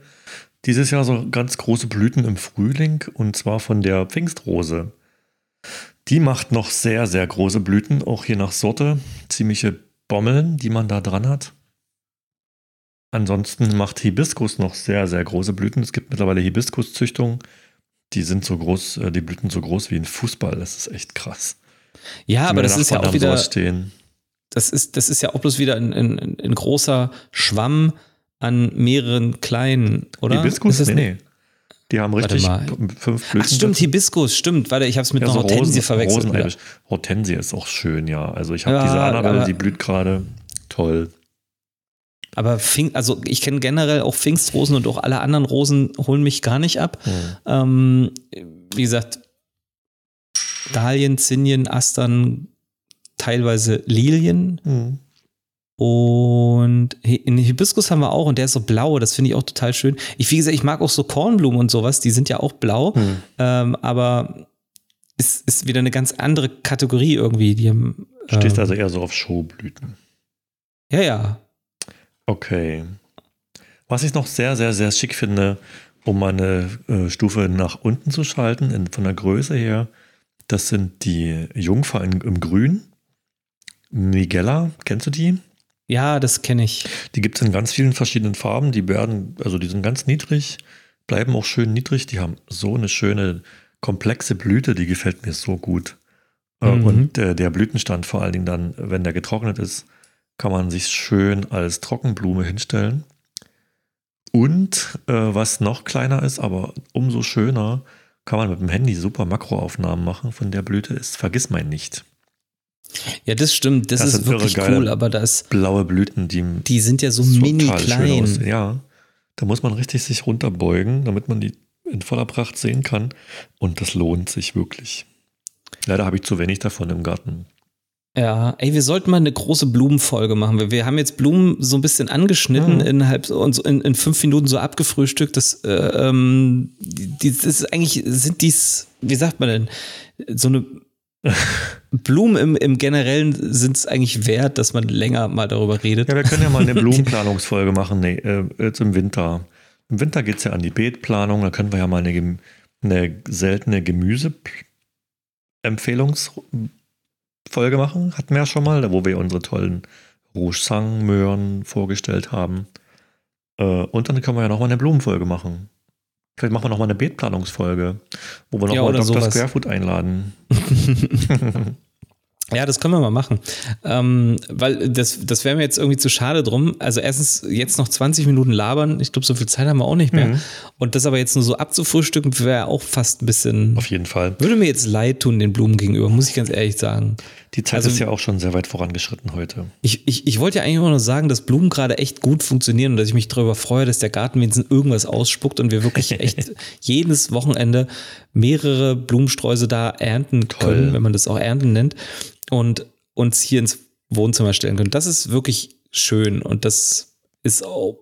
dieses Jahr so ganz große Blüten im Frühling und zwar von der Pfingstrose. Die macht noch sehr, sehr große Blüten, auch je nach Sorte. Ziemliche Bommeln, die man da dran hat. Ansonsten macht Hibiskus noch sehr, sehr große Blüten. Es gibt mittlerweile Hibiskuszüchtungen, die sind so groß, äh, die Blüten so groß wie ein Fußball. Das ist echt krass. Ja, aber das ist ja auch wieder. Das ist, das ist ja auch bloß wieder ein, ein, ein großer Schwamm an mehreren kleinen, oder? Hibiskus? Nee, nee. Die haben richtig fünf Blüten. Ach, stimmt, Hibiskus, stimmt. Warte, ich habe es mit ja, einer so Hortensie Rosen, verwechselt. Hortensie ist auch schön, ja. Also ich habe ja, diese Annabelle, die blüht gerade. Toll. Aber Pfing, also ich kenne generell auch Pfingstrosen und auch alle anderen Rosen holen mich gar nicht ab. Mhm. Ähm, wie gesagt, Dahlien, Zinien, Astern, teilweise Lilien. Mhm. Und in Hibiskus haben wir auch, und der ist so blau, das finde ich auch total schön. Ich, wie gesagt, ich mag auch so Kornblumen und sowas, die sind ja auch blau, mhm. ähm, aber es ist wieder eine ganz andere Kategorie irgendwie. Die haben, Stehst ähm, also eher so auf Showblüten. Ja, ja. Okay. Was ich noch sehr, sehr, sehr schick finde, um meine äh, Stufe nach unten zu schalten, in, von der Größe her, das sind die Jungfer in, im Grün. Nigella, kennst du die? Ja, das kenne ich. Die gibt es in ganz vielen verschiedenen Farben. Die werden, also die sind ganz niedrig, bleiben auch schön niedrig. Die haben so eine schöne, komplexe Blüte, die gefällt mir so gut. Äh, mhm. Und äh, der Blütenstand vor allen Dingen dann, wenn der getrocknet ist, kann man sich schön als Trockenblume hinstellen. Und äh, was noch kleiner ist, aber umso schöner, kann man mit dem Handy super Makroaufnahmen machen von der Blüte, ist Vergiss mein nicht. Ja, das stimmt, das, das ist wirklich cool, aber da ist blaue Blüten, die, die sind ja so mini klein. Ja, da muss man richtig sich runterbeugen, damit man die in voller Pracht sehen kann und das lohnt sich wirklich. Leider habe ich zu wenig davon im Garten. Ja, ey, wir sollten mal eine große Blumenfolge machen. Wir, wir haben jetzt Blumen so ein bisschen angeschnitten, mhm. innerhalb und so in, in, fünf Minuten so abgefrühstückt. Das, äh, ähm, die, das ist eigentlich, sind dies, wie sagt man denn, so eine [LAUGHS] Blumen im, im Generellen sind es eigentlich wert, dass man länger mal darüber redet. Ja, wir können ja mal eine [LAUGHS] Blumenplanungsfolge machen, nee, äh, jetzt im Winter. Im Winter geht es ja an die Beetplanung, da können wir ja mal eine, eine seltene Gemüseempfehlungs Folge machen, hatten wir ja schon mal, wo wir unsere tollen Rouge Sang Möhren vorgestellt haben. Äh, und dann können wir ja nochmal eine Blumenfolge machen. Vielleicht machen wir nochmal eine Beetplanungsfolge, wo wir nochmal ja, Dr. Sowas. Squarefoot einladen. [LAUGHS] [LAUGHS] Ja, das können wir mal machen. Ähm, weil das, das wäre mir jetzt irgendwie zu schade drum. Also erstens jetzt noch 20 Minuten labern. Ich glaube, so viel Zeit haben wir auch nicht mehr. Mhm. Und das aber jetzt nur so abzufrühstücken, wäre auch fast ein bisschen. Auf jeden Fall. Würde mir jetzt leid tun den Blumen gegenüber, muss ich ganz ehrlich sagen. Die Zeit also, ist ja auch schon sehr weit vorangeschritten heute. Ich, ich, ich wollte ja eigentlich immer nur sagen, dass Blumen gerade echt gut funktionieren und dass ich mich darüber freue, dass der Garten wenigstens irgendwas ausspuckt und wir wirklich [LAUGHS] echt jedes Wochenende mehrere Blumensträuße da ernten Toll. können, wenn man das auch ernten nennt und uns hier ins Wohnzimmer stellen können. Das ist wirklich schön und das ist auch,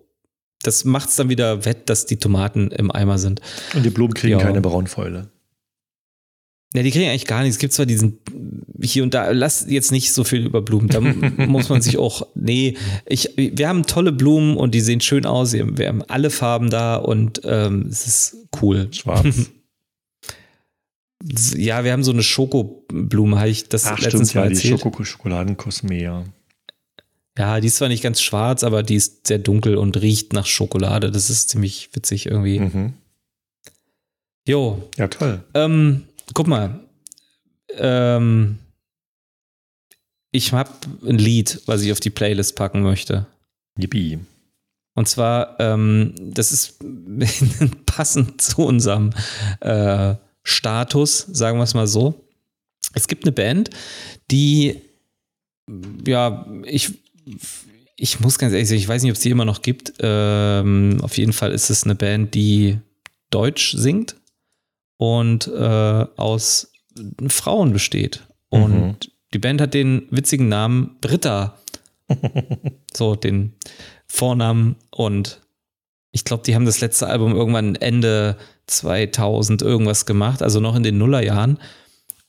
das macht es dann wieder wett, dass die Tomaten im Eimer sind. Und die Blumen kriegen ja. keine Braunfäule. Ja, die kriegen eigentlich gar nichts. Es gibt zwar diesen hier und da, lass jetzt nicht so viel über Blumen. Da [LAUGHS] muss man sich auch, nee, ich, wir haben tolle Blumen und die sehen schön aus. Wir haben alle Farben da und ähm, es ist cool. Schwarz. [LAUGHS] ja, wir haben so eine Schokoblume, habe ich das Ach, letztens stimmt, mal ja, erzählt. Die Schoko Schokoladenkosmea. Ja, die ist zwar nicht ganz schwarz, aber die ist sehr dunkel und riecht nach Schokolade. Das ist ziemlich witzig irgendwie. Mhm. Jo. Ja, toll. Ähm, guck mal. Ähm, ich habe ein Lied, was ich auf die Playlist packen möchte. Yippie. Und zwar, ähm, das ist [LAUGHS] passend zu unserem äh, Status, sagen wir es mal so. Es gibt eine Band, die, ja, ich, ich muss ganz ehrlich sagen, ich weiß nicht, ob es die immer noch gibt. Ähm, auf jeden Fall ist es eine Band, die Deutsch singt und äh, aus Frauen besteht. Und mhm. die Band hat den witzigen Namen Britta. [LAUGHS] so, den Vornamen. Und ich glaube, die haben das letzte Album irgendwann Ende 2000 irgendwas gemacht, also noch in den Nullerjahren.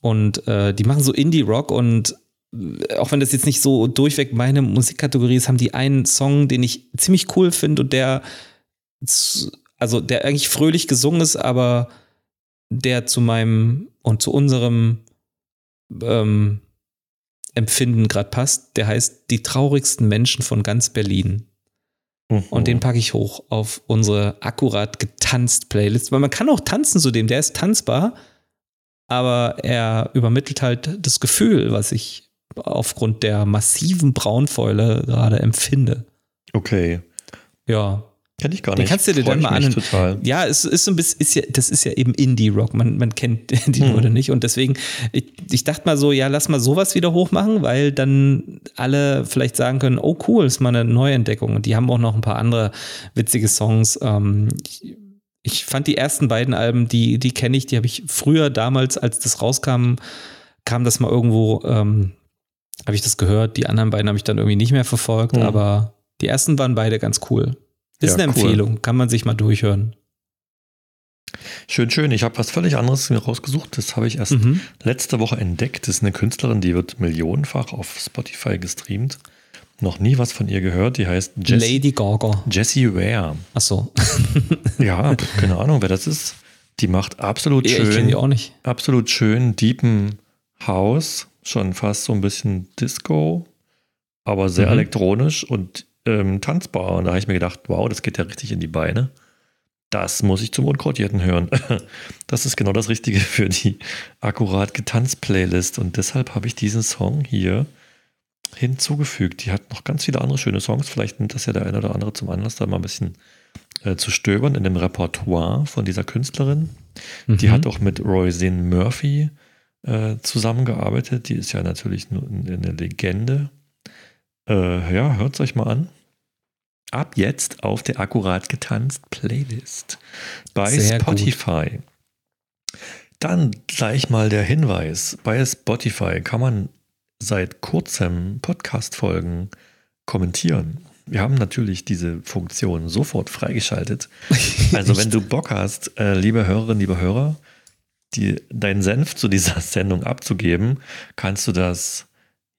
Und äh, die machen so Indie-Rock und äh, auch wenn das jetzt nicht so durchweg meine Musikkategorie ist, haben die einen Song, den ich ziemlich cool finde und der, also der eigentlich fröhlich gesungen ist, aber der zu meinem und zu unserem ähm, Empfinden gerade passt. Der heißt Die traurigsten Menschen von ganz Berlin. Mhm. Und den packe ich hoch auf unsere akkurat getanzt Playlist, weil man kann auch tanzen zu dem, der ist tanzbar, aber er übermittelt halt das Gefühl, was ich aufgrund der massiven Braunfäule gerade empfinde. Okay. Ja. Kenn ich gar nicht. Den kannst du dir dann mal an. Total. Ja, es ist so ein bisschen, ist ja, das ist ja eben Indie-Rock. Man, man kennt [LAUGHS] die hm. Leute nicht. Und deswegen, ich, ich dachte mal so, ja, lass mal sowas wieder hochmachen, weil dann alle vielleicht sagen können, oh cool, ist mal eine Neuentdeckung. Und die haben auch noch ein paar andere witzige Songs. Ähm, ich, ich fand die ersten beiden Alben, die, die kenne ich, die habe ich früher damals, als das rauskam, kam das mal irgendwo, ähm, habe ich das gehört. Die anderen beiden habe ich dann irgendwie nicht mehr verfolgt, hm. aber die ersten waren beide ganz cool. Ist ja, eine cool. Empfehlung, kann man sich mal durchhören. Schön, schön. Ich habe was völlig anderes rausgesucht. Das habe ich erst mhm. letzte Woche entdeckt. Das ist eine Künstlerin, die wird millionenfach auf Spotify gestreamt. Noch nie was von ihr gehört. Die heißt Jess Lady Gaga. Jessie Ware. Ach so. [LAUGHS] ja, keine Ahnung, wer das ist. Die macht absolut ja, schön. Ich kenne die auch nicht. Absolut schön, deepen House. Schon fast so ein bisschen Disco, aber sehr mhm. elektronisch und ähm, tanzbar. Und da habe ich mir gedacht, wow, das geht ja richtig in die Beine. Das muss ich zum Unkrautierten hören. [LAUGHS] Das ist genau das Richtige für die akkurat getanzt Playlist. Und deshalb habe ich diesen Song hier hinzugefügt. Die hat noch ganz viele andere schöne Songs. Vielleicht nimmt das ja der eine oder andere zum Anlass, da mal ein bisschen äh, zu stöbern in dem Repertoire von dieser Künstlerin. Mhm. Die hat auch mit Roisin Murphy äh, zusammengearbeitet. Die ist ja natürlich eine Legende. Äh, ja, hört es euch mal an. Ab jetzt auf der akkurat getanzt Playlist bei Sehr Spotify. Gut. Dann gleich mal der Hinweis: Bei Spotify kann man seit kurzem Podcast-Folgen kommentieren. Wir haben natürlich diese Funktion sofort freigeschaltet. [LAUGHS] Also, wenn du Bock hast, äh, liebe Hörerinnen, liebe Hörer, die, deinen Senf zu dieser [LAUGHS] Sendung abzugeben, kannst du das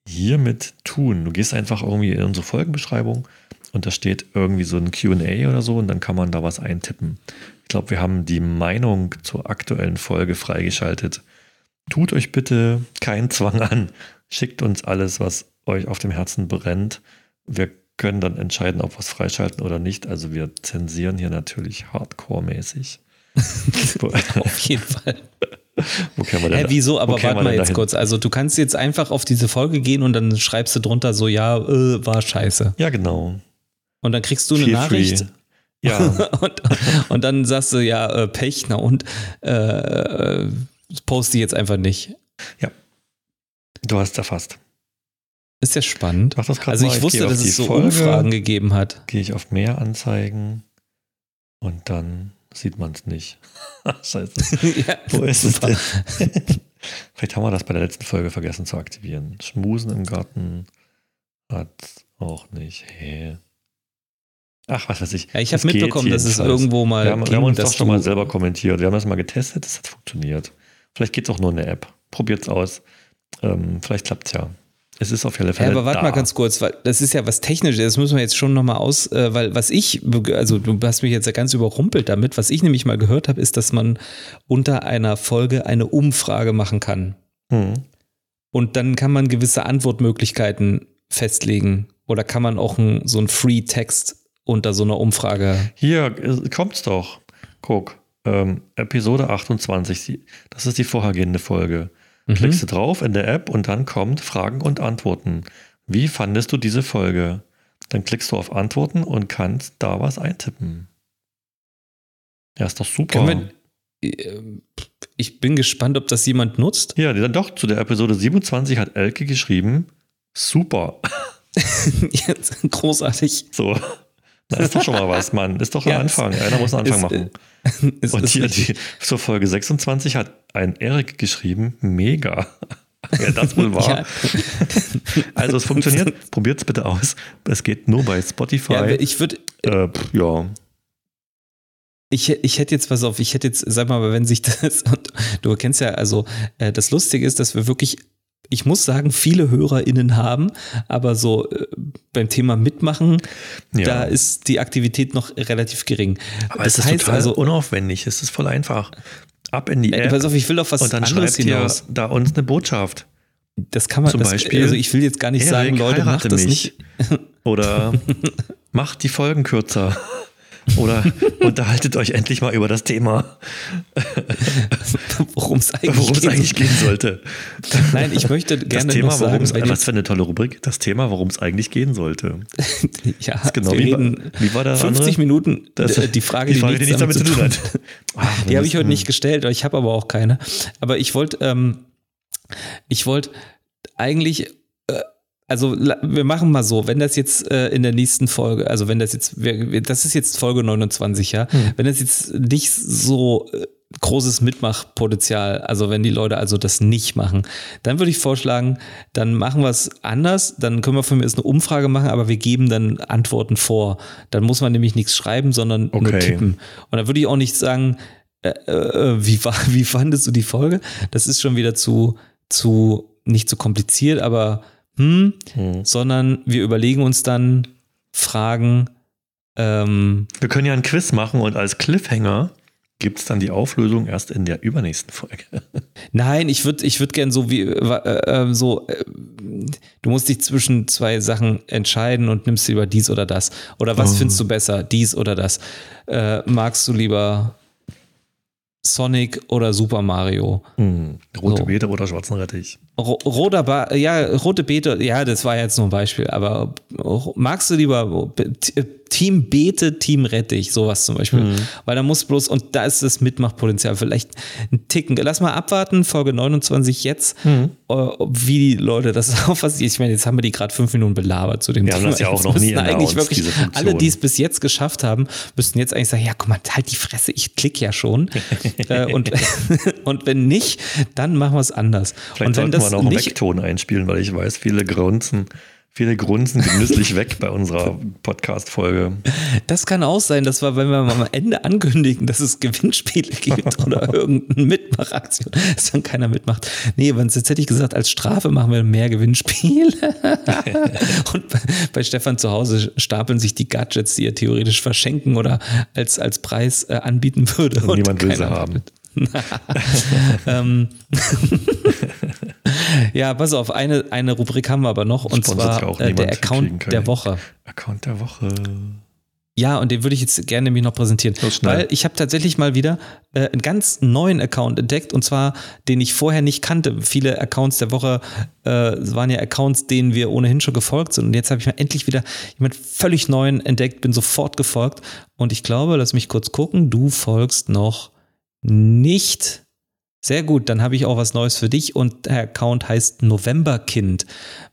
hiermit tun? Du gehst einfach irgendwie in unsere Folgenbeschreibung und da steht irgendwie so ein QA oder so und dann kann man da was eintippen. Ich glaube, wir haben die Meinung zur aktuellen Folge freigeschaltet. Tut euch bitte keinen Zwang an. Schickt uns alles, was euch auf dem Herzen brennt. Wir können dann entscheiden, ob wir es freischalten oder nicht. Also wir zensieren hier natürlich hardcore-mäßig. [LAUGHS] auf jeden Fall. Wo kämen wir denn Hä, wieso? Aber warte mal jetzt dahin? kurz. Also du kannst jetzt einfach auf diese Folge gehen und dann schreibst du drunter so, ja, äh, war scheiße. Ja, genau. Und dann kriegst du eine Feel Nachricht. Free. Ja. [LAUGHS] und, und, dann sagst du, ja, äh, Pech, na und äh, poste jetzt einfach nicht. Ja. Du hast erfasst. Ist ja spannend. Mach das also ich mal. wusste, dass es so Folge, Umfragen gegeben hat. Gehe ich auf mehr Anzeigen und dann sieht man es nicht. [LAUGHS] Scheiße. [LAUGHS] ja, Wo ist super. es [LAUGHS] denn? Vielleicht haben wir das bei der letzten Folge vergessen zu aktivieren. Schmusen im Garten hat Auch nicht. Hä? Ach, was weiß ich. Ja, ich habe mitbekommen, dass es irgendwo mal. Wir haben, wir haben uns doch schon mal selber kommentiert. Wir haben das mal getestet, das hat funktioniert. Vielleicht geht es auch nur in der App. Probiert es aus. Ähm, vielleicht klappt es ja. Es ist auf jeden Fall. Ja, aber warte da. mal ganz kurz, weil das ist ja was Technisches, das müssen wir jetzt schon nochmal aus, äh, weil was ich, also du hast mich jetzt ja ganz überrumpelt damit, was ich nämlich mal gehört habe, ist, dass man unter einer Folge eine Umfrage machen kann. Hm. Und dann kann man gewisse Antwortmöglichkeiten festlegen. Oder kann man auch ein, so ein Free-Text unter so einer Umfrage. Hier äh, kommt's doch. Guck. Ähm, Episode 28, das ist die vorhergehende Folge. Mhm. Klickst du drauf in der App und dann kommt Fragen und Antworten. Wie fandest du diese Folge? Dann klickst du auf Antworten und kannst da was eintippen. Ja, ist doch super. Wir, äh, ich bin gespannt, ob das jemand nutzt. Ja, dann doch, zu der Episode 27 hat Elke geschrieben, super. [LAUGHS] Jetzt, großartig. So. Das ist doch schon mal was, Mann. Ist doch ein ja, Anfang. Einer muss einen Anfang machen. [LAUGHS] Ist, und hier die, zur Folge 26 hat ein Erik geschrieben, mega. [LAUGHS] ja, das wohl war. Ja. [LAUGHS] Also es funktioniert. Probiert es bitte aus. Es geht nur bei Spotify. Ja, ich würde. Äh, ja. Ich, ich hätte jetzt was auf, ich hätte jetzt, sag mal, wenn sich das, du kennst ja, also äh, das Lustige ist, dass wir wirklich ich muss sagen, viele HörerInnen haben, aber so äh, beim Thema Mitmachen, ja. da ist die Aktivität noch relativ gering. Aber das es ist heißt total also unaufwendig, es ist voll einfach. Ab in die App. Pass auf, ich will auf was und dann anderes hinaus. da uns eine Botschaft. Das kann man zum das, Beispiel. Also ich will jetzt gar nicht Erik, sagen, Leute, macht das mich. nicht. [LAUGHS] Oder [LAUGHS] macht die Folgen kürzer. Oder unterhaltet euch endlich mal über das Thema, worum es eigentlich, eigentlich gehen sollte. Nein, ich möchte gerne das Thema, noch sagen, sagen was für eine tolle Rubrik, das Thema, worum es eigentlich gehen sollte. [LAUGHS] ja, genau, wir reden wie, wie war der 50 andere? Minuten, das, die Frage, die, Frage, die nichts damit zu tun hat. Ach, die habe ich heute nicht gestellt, ich habe aber auch keine. Aber ich wollte, ähm, ich wollte eigentlich also wir machen mal so, wenn das jetzt äh, in der nächsten Folge, also wenn das jetzt, wir, das ist jetzt Folge 29, ja, hm. wenn das jetzt nicht so äh, großes Mitmachpotenzial, also wenn die Leute also das nicht machen, dann würde ich vorschlagen, dann machen wir es anders, dann können wir von mir erst eine Umfrage machen, aber wir geben dann Antworten vor. Dann muss man nämlich nichts schreiben, sondern okay. nur tippen. Und dann würde ich auch nicht sagen, äh, äh, wie, war, [LAUGHS] wie fandest du die Folge? Das ist schon wieder zu, zu, nicht zu kompliziert, aber hm, hm. sondern wir überlegen uns dann Fragen. Ähm, wir können ja ein Quiz machen und als Cliffhanger gibt es dann die Auflösung erst in der übernächsten Folge. [LAUGHS] Nein, ich würde ich würd gern so wie äh, äh, so, äh, du musst dich zwischen zwei Sachen entscheiden und nimmst lieber dies oder das. Oder was oh. findest du besser, dies oder das? Äh, magst du lieber Sonic oder Super Mario. Hm, rote so. Beete oder schwarzen Rettich. Ro roter ba ja, rote Beete, ja, das war jetzt nur ein Beispiel, aber magst du lieber Team Beete, Team Rettich, sowas zum Beispiel. Mhm. Weil da muss bloß, und da ist das Mitmachpotenzial vielleicht ein Ticken. Lass mal abwarten, Folge 29 jetzt, mhm. Äh, wie die Leute das [LAUGHS] auffassen. Ich meine, jetzt haben wir die gerade fünf Minuten belabert zu dem wir Thema. Das ja auch noch nie eigentlich wirklich alle, die es bis jetzt geschafft haben, müssten jetzt eigentlich sagen, ja, guck mal, halt die Fresse, ich klicke ja schon. [LAUGHS] Äh, und, [LAUGHS] und wenn nicht, dann machen wir es anders. Vielleicht und wenn das wir noch einen Vekton einspielen, weil ich weiß, viele grunzen Viele grunzen genüsslich [LAUGHS] weg bei unserer Podcast-Folge. Das kann auch sein, dass wir, wenn wir am Ende ankündigen, dass es Gewinnspiele gibt [LAUGHS] oder irgendeine Mitmachaktion, dass dann keiner mitmacht. Nee, jetzt hätte ich gesagt, als Strafe machen wir mehr Gewinnspiele. [LAUGHS] Und bei, bei, Stefan zu Hause stapeln sich die Gadgets, die er theoretisch verschenken oder als, als Preis äh, anbieten würde. Und, und niemand will sie haben. ähm, [LAUGHS] [LAUGHS] ja, pass auf, eine, eine Rubrik haben wir aber noch und zwar äh, der Account der Woche. Account der Woche. Ja, und den würde ich jetzt gerne nämlich noch präsentieren. Weil ich habe tatsächlich mal wieder äh, einen ganz neuen Account entdeckt und zwar, den ich vorher nicht kannte. Viele Accounts der Woche äh, waren ja Accounts, denen wir ohnehin schon gefolgt sind. Und jetzt habe ich mal endlich wieder jemand völlig neuen entdeckt, bin sofort gefolgt. Und ich glaube, lass mich kurz gucken, du folgst noch nicht. Sehr gut, dann habe ich auch was Neues für dich und der Account heißt Novemberkind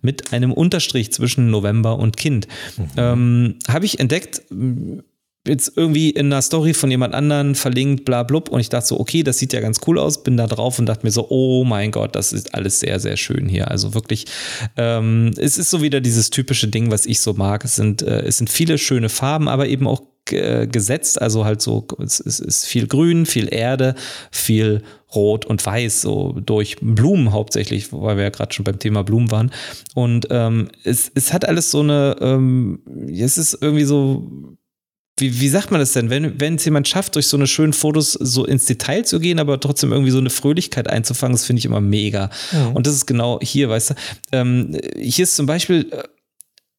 mit einem Unterstrich zwischen November und Kind. Mhm. Ähm, habe ich entdeckt, jetzt irgendwie in einer Story von jemand anderen verlinkt, bla blub. Und ich dachte so, okay, das sieht ja ganz cool aus. Bin da drauf und dachte mir so, oh mein Gott, das ist alles sehr, sehr schön hier. Also wirklich, ähm, es ist so wieder dieses typische Ding, was ich so mag. Es sind, äh, es sind viele schöne Farben, aber eben auch gesetzt. Also halt so, es, es ist viel Grün, viel Erde, viel Rot und Weiß, so durch Blumen hauptsächlich, weil wir ja gerade schon beim Thema Blumen waren. Und ähm, es, es hat alles so eine, ähm, es ist irgendwie so wie, wie sagt man das denn, wenn, wenn es jemand schafft, durch so eine schönen Fotos so ins Detail zu gehen, aber trotzdem irgendwie so eine Fröhlichkeit einzufangen, das finde ich immer mega. Ja. Und das ist genau hier, weißt du. Ähm, hier ist zum Beispiel äh,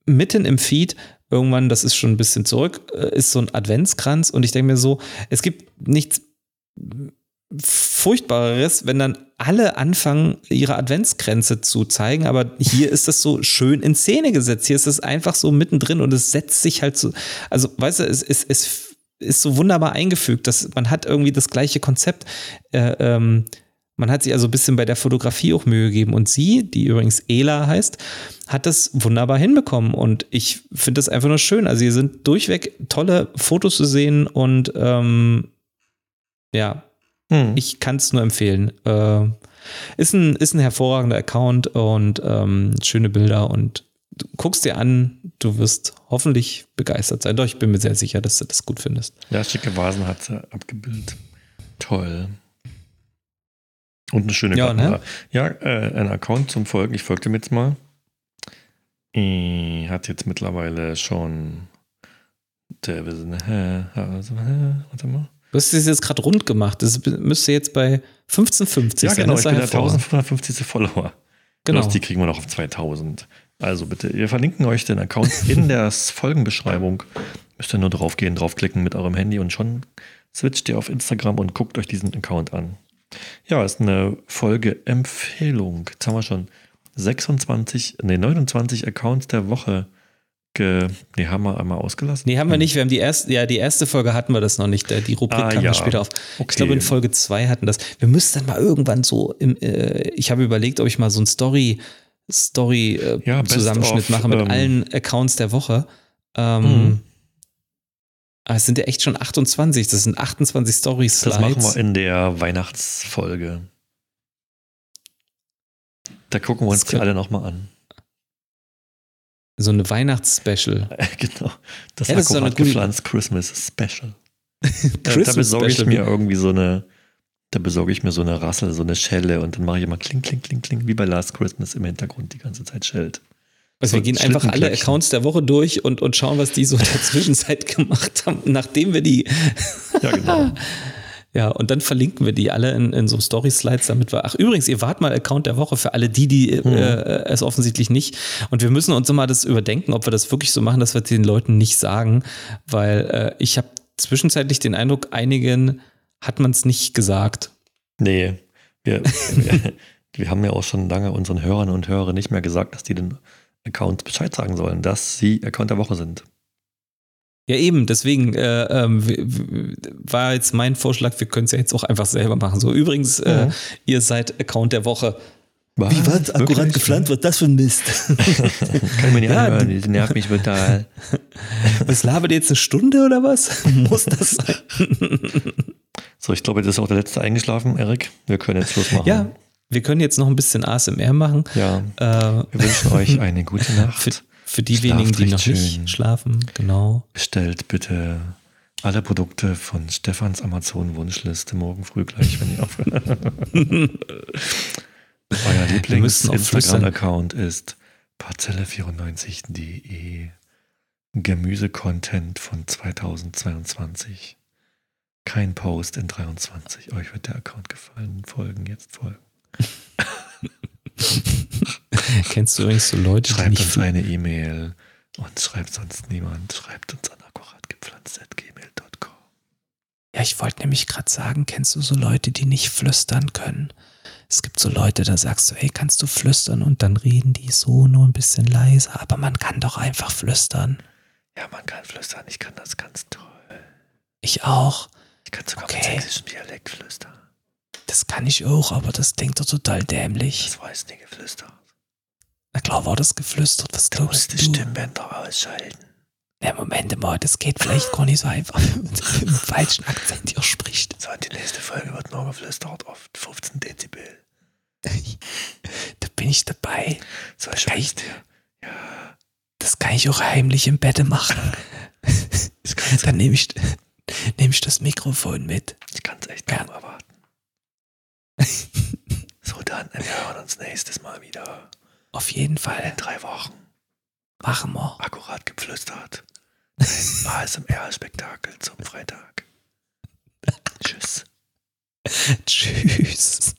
mitten im Feed irgendwann, das ist schon ein bisschen zurück, äh, ist so ein Adventskranz und ich denke mir so, es gibt nichts Furchtbareres, wenn dann alle anfangen, ihre Adventsgrenze zu zeigen, aber hier ist das so schön in Szene gesetzt. Hier ist es einfach so mittendrin und es setzt sich halt so, also weißt du, es, es, es ist so wunderbar eingefügt, dass man hat irgendwie das gleiche Konzept. Äh, ähm, man hat sich also ein bisschen bei der Fotografie auch Mühe gegeben und sie, die übrigens Ela heißt, hat das wunderbar hinbekommen und ich finde das einfach nur schön. Also hier sind durchweg tolle Fotos zu sehen und ähm, ja, hm. Ich kann es nur empfehlen. Äh, ist, ein, ist ein hervorragender Account und ähm, schöne Bilder und du guckst dir an, du wirst hoffentlich begeistert sein. Doch, ich bin mir sehr sicher, dass du das gut findest. Ja, schicke Vasen hat sie abgebildet. Toll. Und eine schöne ja, Kamera. Ne? Ja, äh, ein Account zum Folgen. Ich folge dem jetzt mal. Ich hat jetzt mittlerweile schon der, warte mal. Du hast es jetzt gerade rund gemacht. Das müsste jetzt bei 1550 ja, sein. Genau, ich bin der 1550. Follower. Genau. Die kriegen wir noch auf 2000. Also bitte, wir verlinken euch den Account in [LAUGHS] der Folgenbeschreibung. Müsst ihr nur draufgehen, draufklicken mit eurem Handy und schon switcht ihr auf Instagram und guckt euch diesen Account an. Ja, ist eine Folge-Empfehlung. Jetzt haben wir schon 26, nee, 29 Accounts der Woche Ge nee, haben wir einmal ausgelassen? Nee, haben wir nicht. Wir haben die erste, ja, die erste Folge hatten wir das noch nicht. Die Rubrik ah, kam ja. später auf. Okay. Ich glaube, in Folge 2 hatten das. Wir müssten dann mal irgendwann so im, äh, ich habe überlegt, ob ich mal so ein Story, Story äh, ja, Zusammenschnitt mache mit ähm, allen Accounts der Woche. Ähm, mhm. Aber es sind ja echt schon 28. Das sind 28 Story-Slides. Das machen wir in der Weihnachtsfolge. Da gucken wir uns die alle nochmal an. So eine Weihnachtsspecial. [LAUGHS] genau. Das, ja, ist so eine gepflanzt Christmas Special. [LAUGHS] Christmas da besorge ich mir irgendwie so eine, da besorge ich mir so eine Rassel, so eine Schelle und dann mache ich immer kling, kling, kling, kling, wie bei Last Christmas im Hintergrund die ganze Zeit schellt. Also so wir gehen einfach alle Accounts der Woche durch und, und schauen, was die so in der [LAUGHS] Zwischenzeit gemacht haben, nachdem wir die. ja, genau. Ja, und dann verlinken wir die alle in, in so Story-Slides, damit wir. Ach, übrigens, ihr wart mal Account der Woche für alle die, die mhm. äh, es offensichtlich nicht. Und wir müssen uns immer das überdenken, ob wir das wirklich so machen, dass wir den Leuten nicht sagen, weil äh, ich habe zwischenzeitlich den Eindruck, einigen hat man es nicht gesagt. Nee, wir, wir, [LAUGHS] wir haben ja auch schon lange unseren Hörern und Hörern nicht mehr gesagt, dass die den Account Bescheid sagen sollen, dass sie Account der Woche sind. Ja, eben, deswegen äh, ähm, war jetzt mein Vorschlag, wir können es ja jetzt auch einfach selber machen. So, übrigens, äh, ja. äh, ihr seid Account der Woche. Was? Wie was? Akkurat gepflanzt? Was das für ein Mist? [LAUGHS] Kann man nicht ja, anhören, das nervt mich total. [LAUGHS] Was labert jetzt eine Stunde oder was? [LAUGHS] Muss das sein? so, ich glaube, das ist auch der letzte eingeschlafen, Erik. Wir können jetzt Schluss machen. Ja, wir können jetzt noch ein bisschen ASMR machen. Ja. Äh, wir wünschen euch eine gute Nacht. Für, die Schlaft wenigen, die noch nicht schlafen, genau. Bestellt bitte alle Produkte von Stefans Amazon Wunschliste morgen früh gleich, wenn ihr aufhört. [LAUGHS] Euer Lieblings-Instagram-Account ist parzelle94.de. Gemüse-Content von 2022. Kein Post in 23. Euch wird der Account gefallen. Folgen, jetzt folgen. [LAUGHS] [LAUGHS] Kennst du übrigens so Leute, Schreibt uns eine E-Mail und schreibt sonst niemand. Schreibt uns an akkuratgepflanzt.gmail.com. Ja, ich wollte nämlich gerade sagen, kennst du so Leute, die nicht flüstern können? Es gibt so Leute, da sagst du, hey, kannst du flüstern? Und dann reden die so nur ein bisschen leiser, aber man kann doch einfach flüstern. Ja, man kann flüstern. Ich kann das ganz toll. Ich auch. Ich kann sogar okay. mit sächsischem Dialekt flüstern. Das kann ich auch, aber das klingt doch total dämlich. Das war jetzt nicht geflüstert. Na klar war das geflüstert. Was du musst die Stimmbänder ausschalten. Der Moment mal, das geht vielleicht gar nicht so einfach, [LAUGHS] wenn man mit dem falschen Akzent hier spricht. So, die nächste Folge wird nur geflüstert auf 15 Dezibel. [LAUGHS] Da bin ich dabei. So, Das kann, ich, Ja, das kann ich auch heimlich im Bett machen. [LAUGHS] kann es Dann nehme ich, nehm ich das Mikrofon mit. ich kann's echt Ja. kaum erwarten. [LAUGHS] So, dann, wir hören uns nächstes Mal wieder. Auf jeden Fall. In drei Wochen. Machen wir. Akkurat geflüstert. [LAUGHS] Ein ASMR-Spektakel zum Freitag. [LAUGHS] Tschüss. Tschüss.